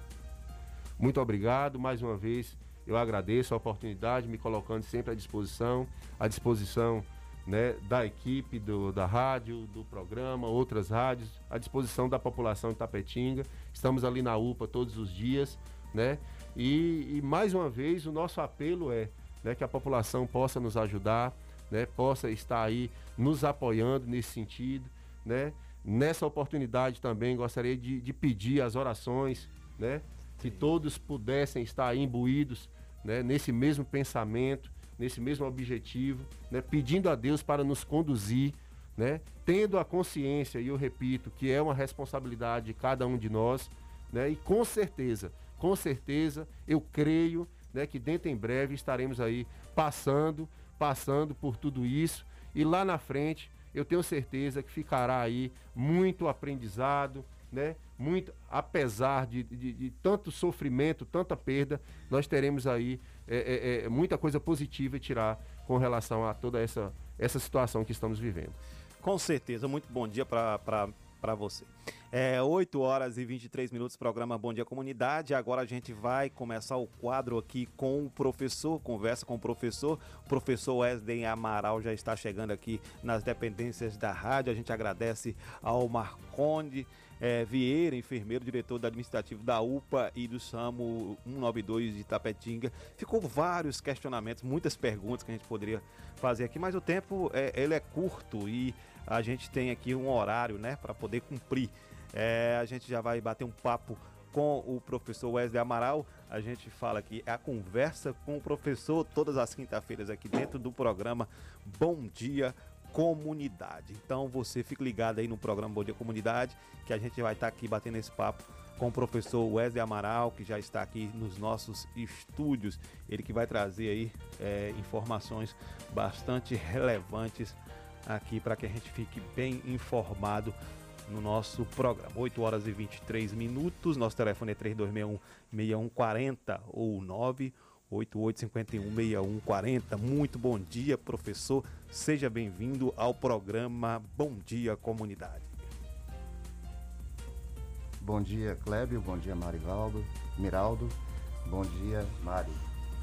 Muito obrigado mais uma vez. Eu agradeço a oportunidade, me colocando sempre à disposição, à disposição né, da equipe do, da rádio, do programa, outras rádios, à disposição da população de Tapetinga. Estamos ali na UPA todos os dias, né? E, e mais uma vez o nosso apelo é né, que a população possa nos ajudar, né, possa estar aí nos apoiando nesse sentido, né? Nessa oportunidade também gostaria de, de pedir as orações, né? Que todos pudessem estar imbuídos né, nesse mesmo pensamento, nesse mesmo objetivo, né, pedindo a Deus para nos conduzir, né, tendo a consciência, e eu repito, que é uma responsabilidade de cada um de nós, né, e com certeza, com certeza, eu creio né, que dentro em breve estaremos aí passando, passando por tudo isso, e lá na frente eu tenho certeza que ficará aí muito aprendizado, né? Muito, apesar de, de, de tanto sofrimento, tanta perda, nós teremos aí é, é, é, muita coisa positiva tirar com relação a toda essa, essa situação que estamos vivendo. Com certeza, muito bom dia para você. É 8 horas e 23 minutos, programa Bom Dia Comunidade. Agora a gente vai começar o quadro aqui com o professor, conversa com o professor. O professor Wesley Amaral já está chegando aqui nas dependências da rádio. A gente agradece ao Marconde é, Vieira, enfermeiro, diretor da administrativo da UPA e do SAMU 192 de Tapetinga. Ficou vários questionamentos, muitas perguntas que a gente poderia fazer aqui, mas o tempo é, ele é curto e a gente tem aqui um horário, né, para poder cumprir. É, a gente já vai bater um papo com o professor Wesley Amaral. A gente fala aqui a conversa com o professor todas as quinta-feiras aqui dentro do programa Bom Dia comunidade. Então você fique ligado aí no programa Bom Dia Comunidade, que a gente vai estar aqui batendo esse papo com o professor Wesley Amaral, que já está aqui nos nossos estúdios. Ele que vai trazer aí é, informações bastante relevantes aqui para que a gente fique bem informado no nosso programa. 8 horas e 23 minutos. Nosso telefone é 3261 6140 ou 9 88516140. Muito bom dia, professor. Seja bem-vindo ao programa Bom Dia Comunidade. Bom dia, Clébio. Bom dia, Marivaldo. Miraldo. Bom dia, Mari.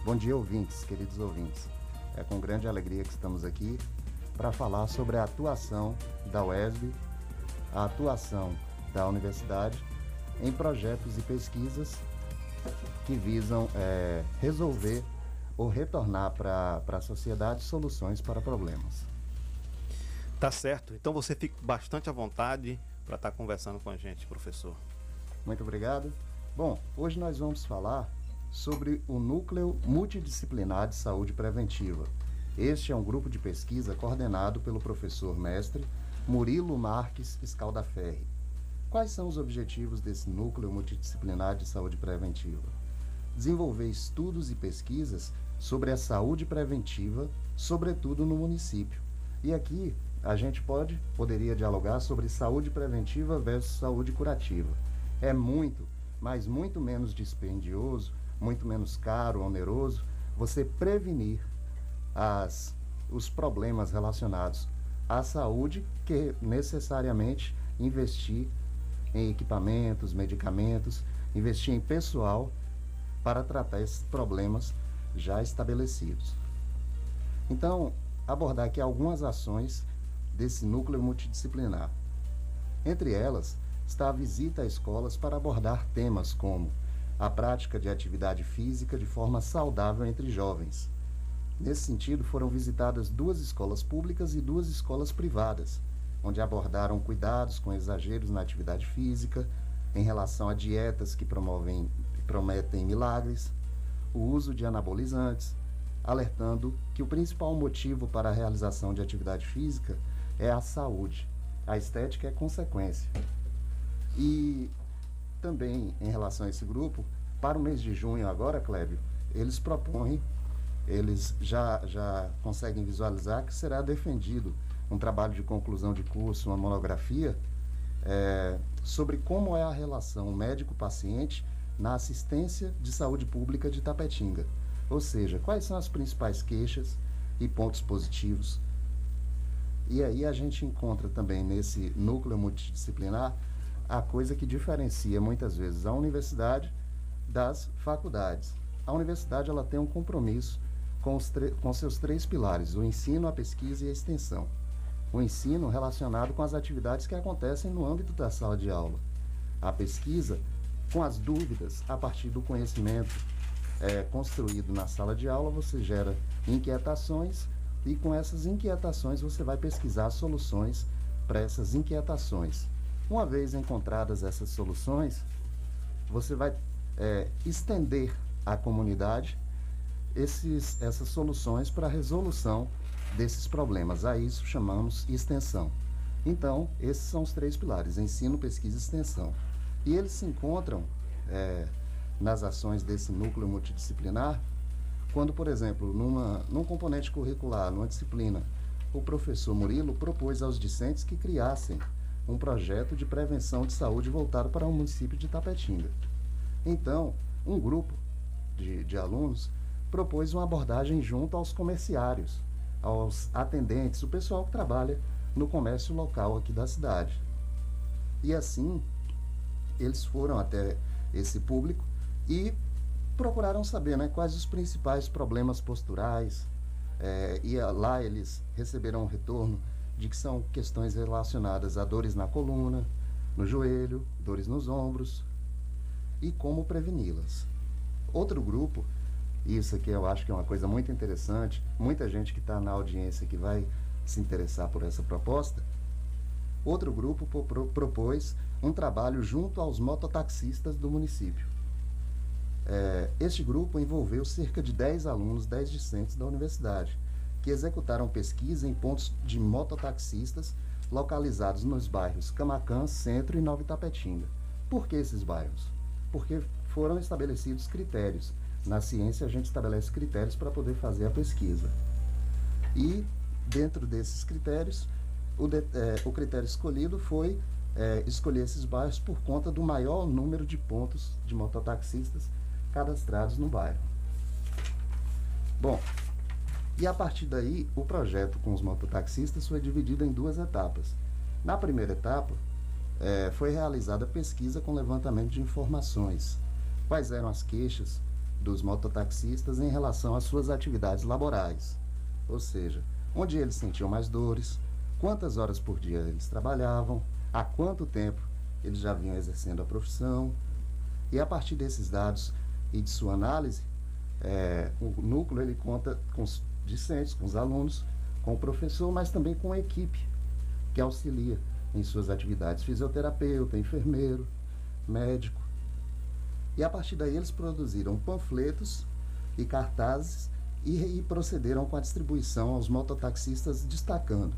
Bom dia, ouvintes, queridos ouvintes. É com grande alegria que estamos aqui para falar sobre a atuação da UESB, a atuação da universidade em projetos e pesquisas que visam é, resolver ou retornar para a sociedade soluções para problemas. Tá certo. Então você fica bastante à vontade para estar tá conversando com a gente, professor. Muito obrigado. Bom, hoje nós vamos falar sobre o Núcleo Multidisciplinar de Saúde Preventiva. Este é um grupo de pesquisa coordenado pelo professor mestre Murilo Marques Escaldaferri. Quais são os objetivos desse Núcleo Multidisciplinar de Saúde Preventiva? Desenvolver estudos e pesquisas sobre a saúde preventiva, sobretudo no município. E aqui a gente pode, poderia dialogar sobre saúde preventiva versus saúde curativa. É muito, mas muito menos dispendioso, muito menos caro, oneroso, você prevenir as, os problemas relacionados à saúde que necessariamente investir em equipamentos, medicamentos, investir em pessoal para tratar esses problemas já estabelecidos. Então, abordar aqui algumas ações desse núcleo multidisciplinar. Entre elas está a visita a escolas para abordar temas como a prática de atividade física de forma saudável entre jovens. Nesse sentido, foram visitadas duas escolas públicas e duas escolas privadas, onde abordaram cuidados com exageros na atividade física, em relação a dietas que promovem, prometem milagres, o uso de anabolizantes, alertando que o principal motivo para a realização de atividade física é a saúde. A estética é consequência. E também em relação a esse grupo, para o mês de junho agora, Clébio, eles propõem, eles já, já conseguem visualizar que será defendido um trabalho de conclusão de curso, uma monografia, é, sobre como é a relação médico-paciente na assistência de saúde pública de Tapetinga. Ou seja, quais são as principais queixas e pontos positivos. E aí a gente encontra também nesse núcleo multidisciplinar a coisa que diferencia muitas vezes a universidade das faculdades. A universidade ela tem um compromisso com, os com seus três pilares: o ensino, a pesquisa e a extensão. O ensino relacionado com as atividades que acontecem no âmbito da sala de aula. A pesquisa com as dúvidas a partir do conhecimento é, construído na sala de aula, você gera inquietações e com essas inquietações você vai pesquisar soluções para essas inquietações. Uma vez encontradas essas soluções, você vai é, estender à comunidade esses, essas soluções para a resolução desses problemas. A isso chamamos extensão. Então, esses são os três pilares: ensino, pesquisa e extensão. E eles se encontram é, nas ações desse núcleo multidisciplinar quando, por exemplo, numa, num componente curricular, numa disciplina, o professor Murilo propôs aos discentes que criassem um projeto de prevenção de saúde voltado para o município de Tapetinga. Então, um grupo de, de alunos propôs uma abordagem junto aos comerciários, aos atendentes, o pessoal que trabalha no comércio local aqui da cidade. E assim, eles foram até esse público e procuraram saber né, quais os principais problemas posturais. É, e lá eles receberam um retorno de que são questões relacionadas a dores na coluna, no joelho, dores nos ombros, e como preveni-las. Outro grupo, isso aqui eu acho que é uma coisa muito interessante, muita gente que está na audiência que vai se interessar por essa proposta. Outro grupo pro, propôs um trabalho junto aos mototaxistas do município. É, este grupo envolveu cerca de 10 alunos, 10 discentes da universidade, que executaram pesquisa em pontos de mototaxistas localizados nos bairros Camacan, Centro e Nova Itapetinga. Por que esses bairros? porque foram estabelecidos critérios. Na ciência, a gente estabelece critérios para poder fazer a pesquisa. E, dentro desses critérios, o, de, é, o critério escolhido foi é, escolher esses bairros por conta do maior número de pontos de mototaxistas cadastrados no bairro. Bom, e a partir daí, o projeto com os mototaxistas foi dividido em duas etapas. Na primeira etapa, é, foi realizada pesquisa com levantamento de informações. Quais eram as queixas dos mototaxistas em relação às suas atividades laborais? Ou seja, onde eles sentiam mais dores, quantas horas por dia eles trabalhavam, há quanto tempo eles já vinham exercendo a profissão. E a partir desses dados e de sua análise, é, o núcleo ele conta com os discentes, com os alunos, com o professor, mas também com a equipe que auxilia em suas atividades, fisioterapeuta, enfermeiro, médico. E a partir daí eles produziram panfletos e cartazes e, e procederam com a distribuição aos mototaxistas, destacando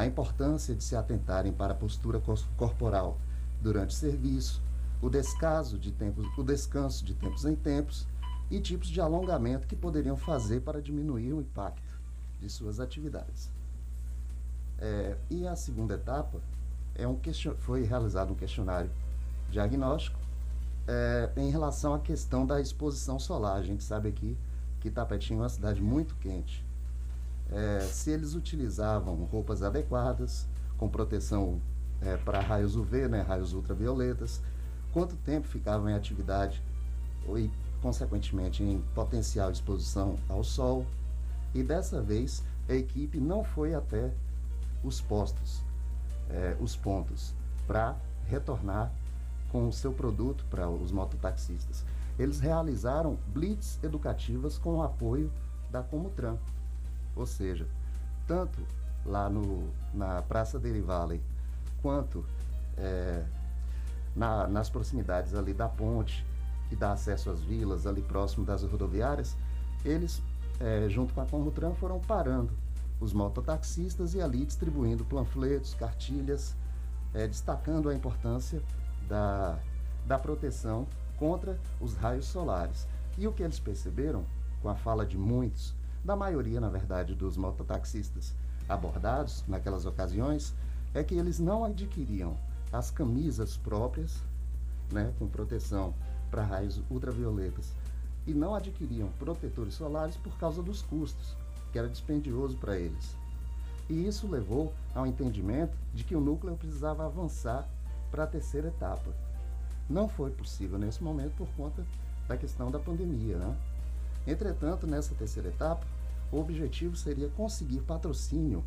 a importância de se atentarem para a postura corporal durante o serviço, o descaso de tempos, o descanso de tempos em tempos e tipos de alongamento que poderiam fazer para diminuir o impacto de suas atividades. É, e a segunda etapa é um question... foi realizado um questionário diagnóstico é, em relação à questão da exposição solar. A gente sabe aqui que Tapetinho é uma cidade muito quente. É, se eles utilizavam roupas adequadas, com proteção é, para raios UV, né, raios ultravioletas, quanto tempo ficavam em atividade e, consequentemente, em potencial exposição ao sol. E dessa vez, a equipe não foi até os postos, é, os pontos para retornar com o seu produto para os mototaxistas. Eles realizaram blitz educativas com o apoio da Comutran. Ou seja, tanto lá no, na Praça Dele Valley, quanto é, na, nas proximidades ali da ponte, que dá acesso às vilas, ali próximo das rodoviárias, eles, é, junto com a Comutran, foram parando os mototaxistas e ali distribuindo panfletos, cartilhas, é, destacando a importância da, da proteção contra os raios solares. E o que eles perceberam, com a fala de muitos, da maioria, na verdade, dos mototaxistas abordados naquelas ocasiões, é que eles não adquiriam as camisas próprias, né, com proteção para raios ultravioletas, e não adquiriam protetores solares por causa dos custos, que era dispendioso para eles. E isso levou ao entendimento de que o núcleo precisava avançar para a terceira etapa. Não foi possível nesse momento por conta da questão da pandemia. Né? Entretanto, nessa terceira etapa, o objetivo seria conseguir patrocínio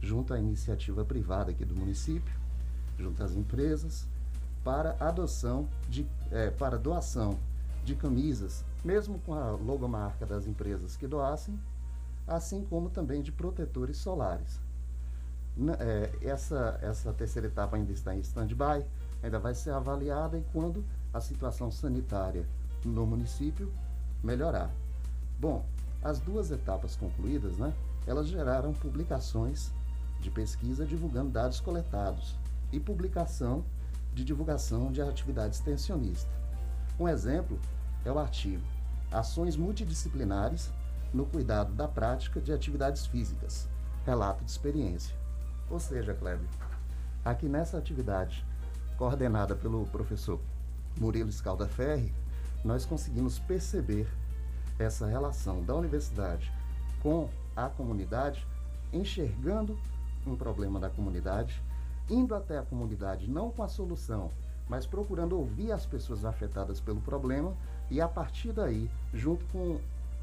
junto à iniciativa privada aqui do município, junto às empresas, para adoção de, é, para doação de camisas, mesmo com a logomarca das empresas que doassem, assim como também de protetores solares. É, essa, essa terceira etapa ainda está em stand-by, ainda vai ser avaliada e quando a situação sanitária no município melhorar. Bom, as duas etapas concluídas, né, elas geraram publicações de pesquisa divulgando dados coletados e publicação de divulgação de atividade extensionista. Um exemplo é o artigo Ações Multidisciplinares no Cuidado da Prática de Atividades Físicas, relato de experiência. Ou seja, Kleber, aqui nessa atividade coordenada pelo professor Murilo Scaldaferri, nós conseguimos perceber essa relação da universidade com a comunidade, enxergando um problema da comunidade, indo até a comunidade não com a solução, mas procurando ouvir as pessoas afetadas pelo problema e a partir daí, junto com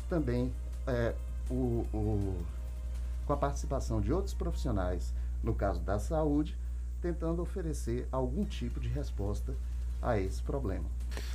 também é, o, o, com a participação de outros profissionais, no caso da saúde, tentando oferecer algum tipo de resposta a esse problema.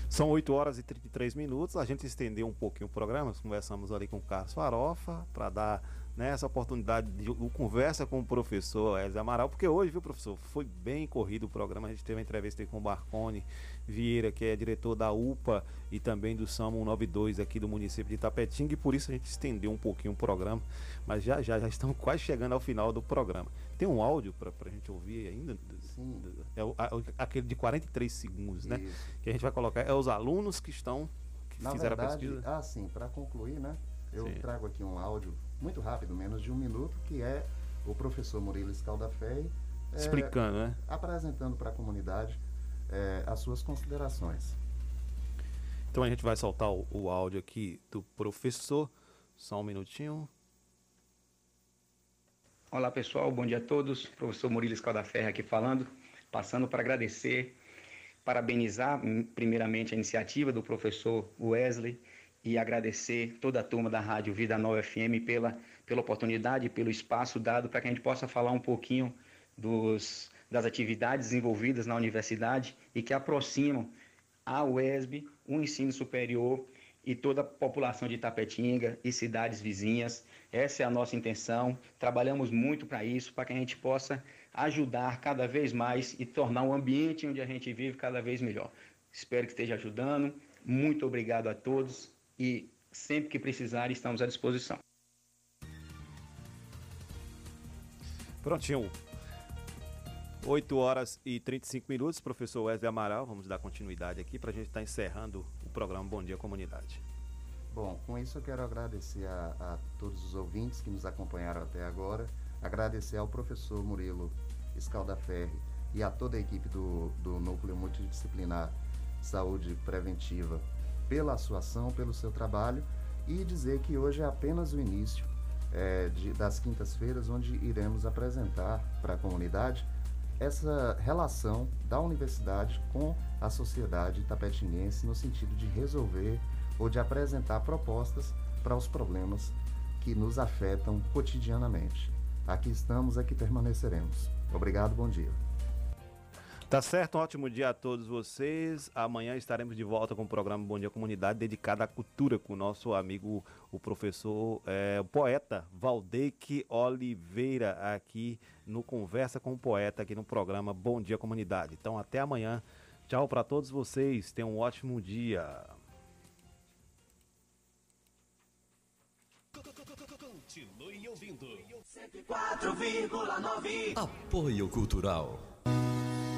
São 8 horas e 33 minutos. A gente estendeu um pouquinho o programa. Conversamos ali com o Carlos Farofa para dar né, essa oportunidade de, conversa com o professor Elza Amaral, porque hoje, viu, professor, foi bem corrido o programa. A gente teve uma entrevista com o Barcone Vieira, que é diretor da UPA e também do SAMU 192 aqui do município de Itapetinga, e por isso a gente estendeu um pouquinho o programa, mas já já, já estamos quase chegando ao final do programa. Tem um áudio para a gente ouvir ainda? Sim. É o, a, aquele de 43 segundos, né? Isso. Que a gente vai colocar. É os alunos que estão. Que Na fizeram verdade, a pesquisa. Ah, sim, para concluir, né? Eu sim. trago aqui um áudio muito rápido, menos de um minuto, que é o professor Murilo Scaldafé é, explicando, né? Apresentando para a comunidade é, as suas considerações. Então a gente vai soltar o, o áudio aqui do professor. Só um minutinho. Olá pessoal, bom dia a todos. Professor Murilo Escaldaferra aqui falando, passando para agradecer, parabenizar hum, primeiramente a iniciativa do professor Wesley e agradecer toda a turma da Rádio Vida Nova FM pela, pela oportunidade, pelo espaço dado para que a gente possa falar um pouquinho dos, das atividades desenvolvidas na universidade e que aproximam a UESB, o ensino superior e toda a população de Itapetinga e cidades vizinhas. Essa é a nossa intenção. Trabalhamos muito para isso, para que a gente possa ajudar cada vez mais e tornar o ambiente onde a gente vive cada vez melhor. Espero que esteja ajudando. Muito obrigado a todos e sempre que precisar estamos à disposição. Prontinho. 8 horas e 35 minutos, professor Wesley Amaral. Vamos dar continuidade aqui para a gente estar tá encerrando o programa Bom Dia Comunidade. Bom, com isso eu quero agradecer a, a, todos os ouvintes que nos acompanharam até agora, agradecer ao professor Murilo Escaldaferri e a toda a equipe do, do Núcleo Multidisciplinar Saúde Preventiva pela sua ação, pelo seu trabalho e dizer que hoje é apenas o início é, de, das quintas-feiras, onde iremos apresentar para a comunidade essa relação da universidade com a sociedade tapetinguense no sentido de resolver ou de apresentar propostas para os problemas que nos afetam cotidianamente. Aqui estamos, aqui permaneceremos. Obrigado, bom dia. Tá certo, um ótimo dia a todos vocês. Amanhã estaremos de volta com o programa Bom Dia Comunidade, dedicado à cultura, com o nosso amigo, o professor, é, o poeta Valdeque Oliveira, aqui no Conversa com o Poeta, aqui no programa Bom Dia Comunidade. Então, até amanhã. Tchau para todos vocês. Tenham um ótimo dia. Continue ouvindo. 104,9. Apoio Cultural.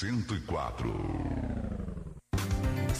104.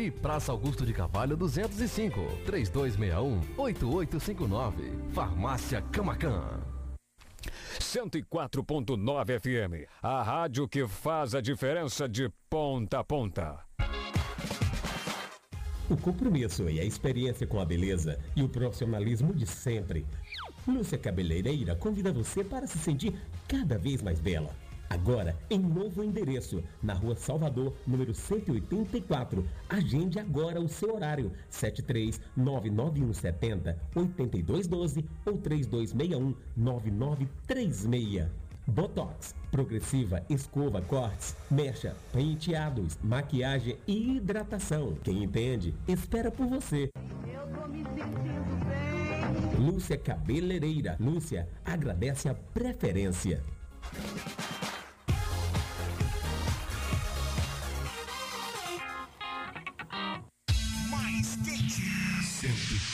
E Praça Augusto de Carvalho 205, 3261-8859. Farmácia Camacan. 104.9 FM, a rádio que faz a diferença de ponta a ponta. O compromisso e a experiência com a beleza e o profissionalismo de sempre. Lúcia Cabeleireira convida você para se sentir cada vez mais bela. Agora, em novo endereço, na rua Salvador, número 184. Agende agora o seu horário: 7399170 8212 ou 3261 9936. Botox, progressiva, escova, cortes, mecha, penteados, maquiagem e hidratação. Quem entende, espera por você. Lúcia Cabeleireira. Lúcia agradece a preferência.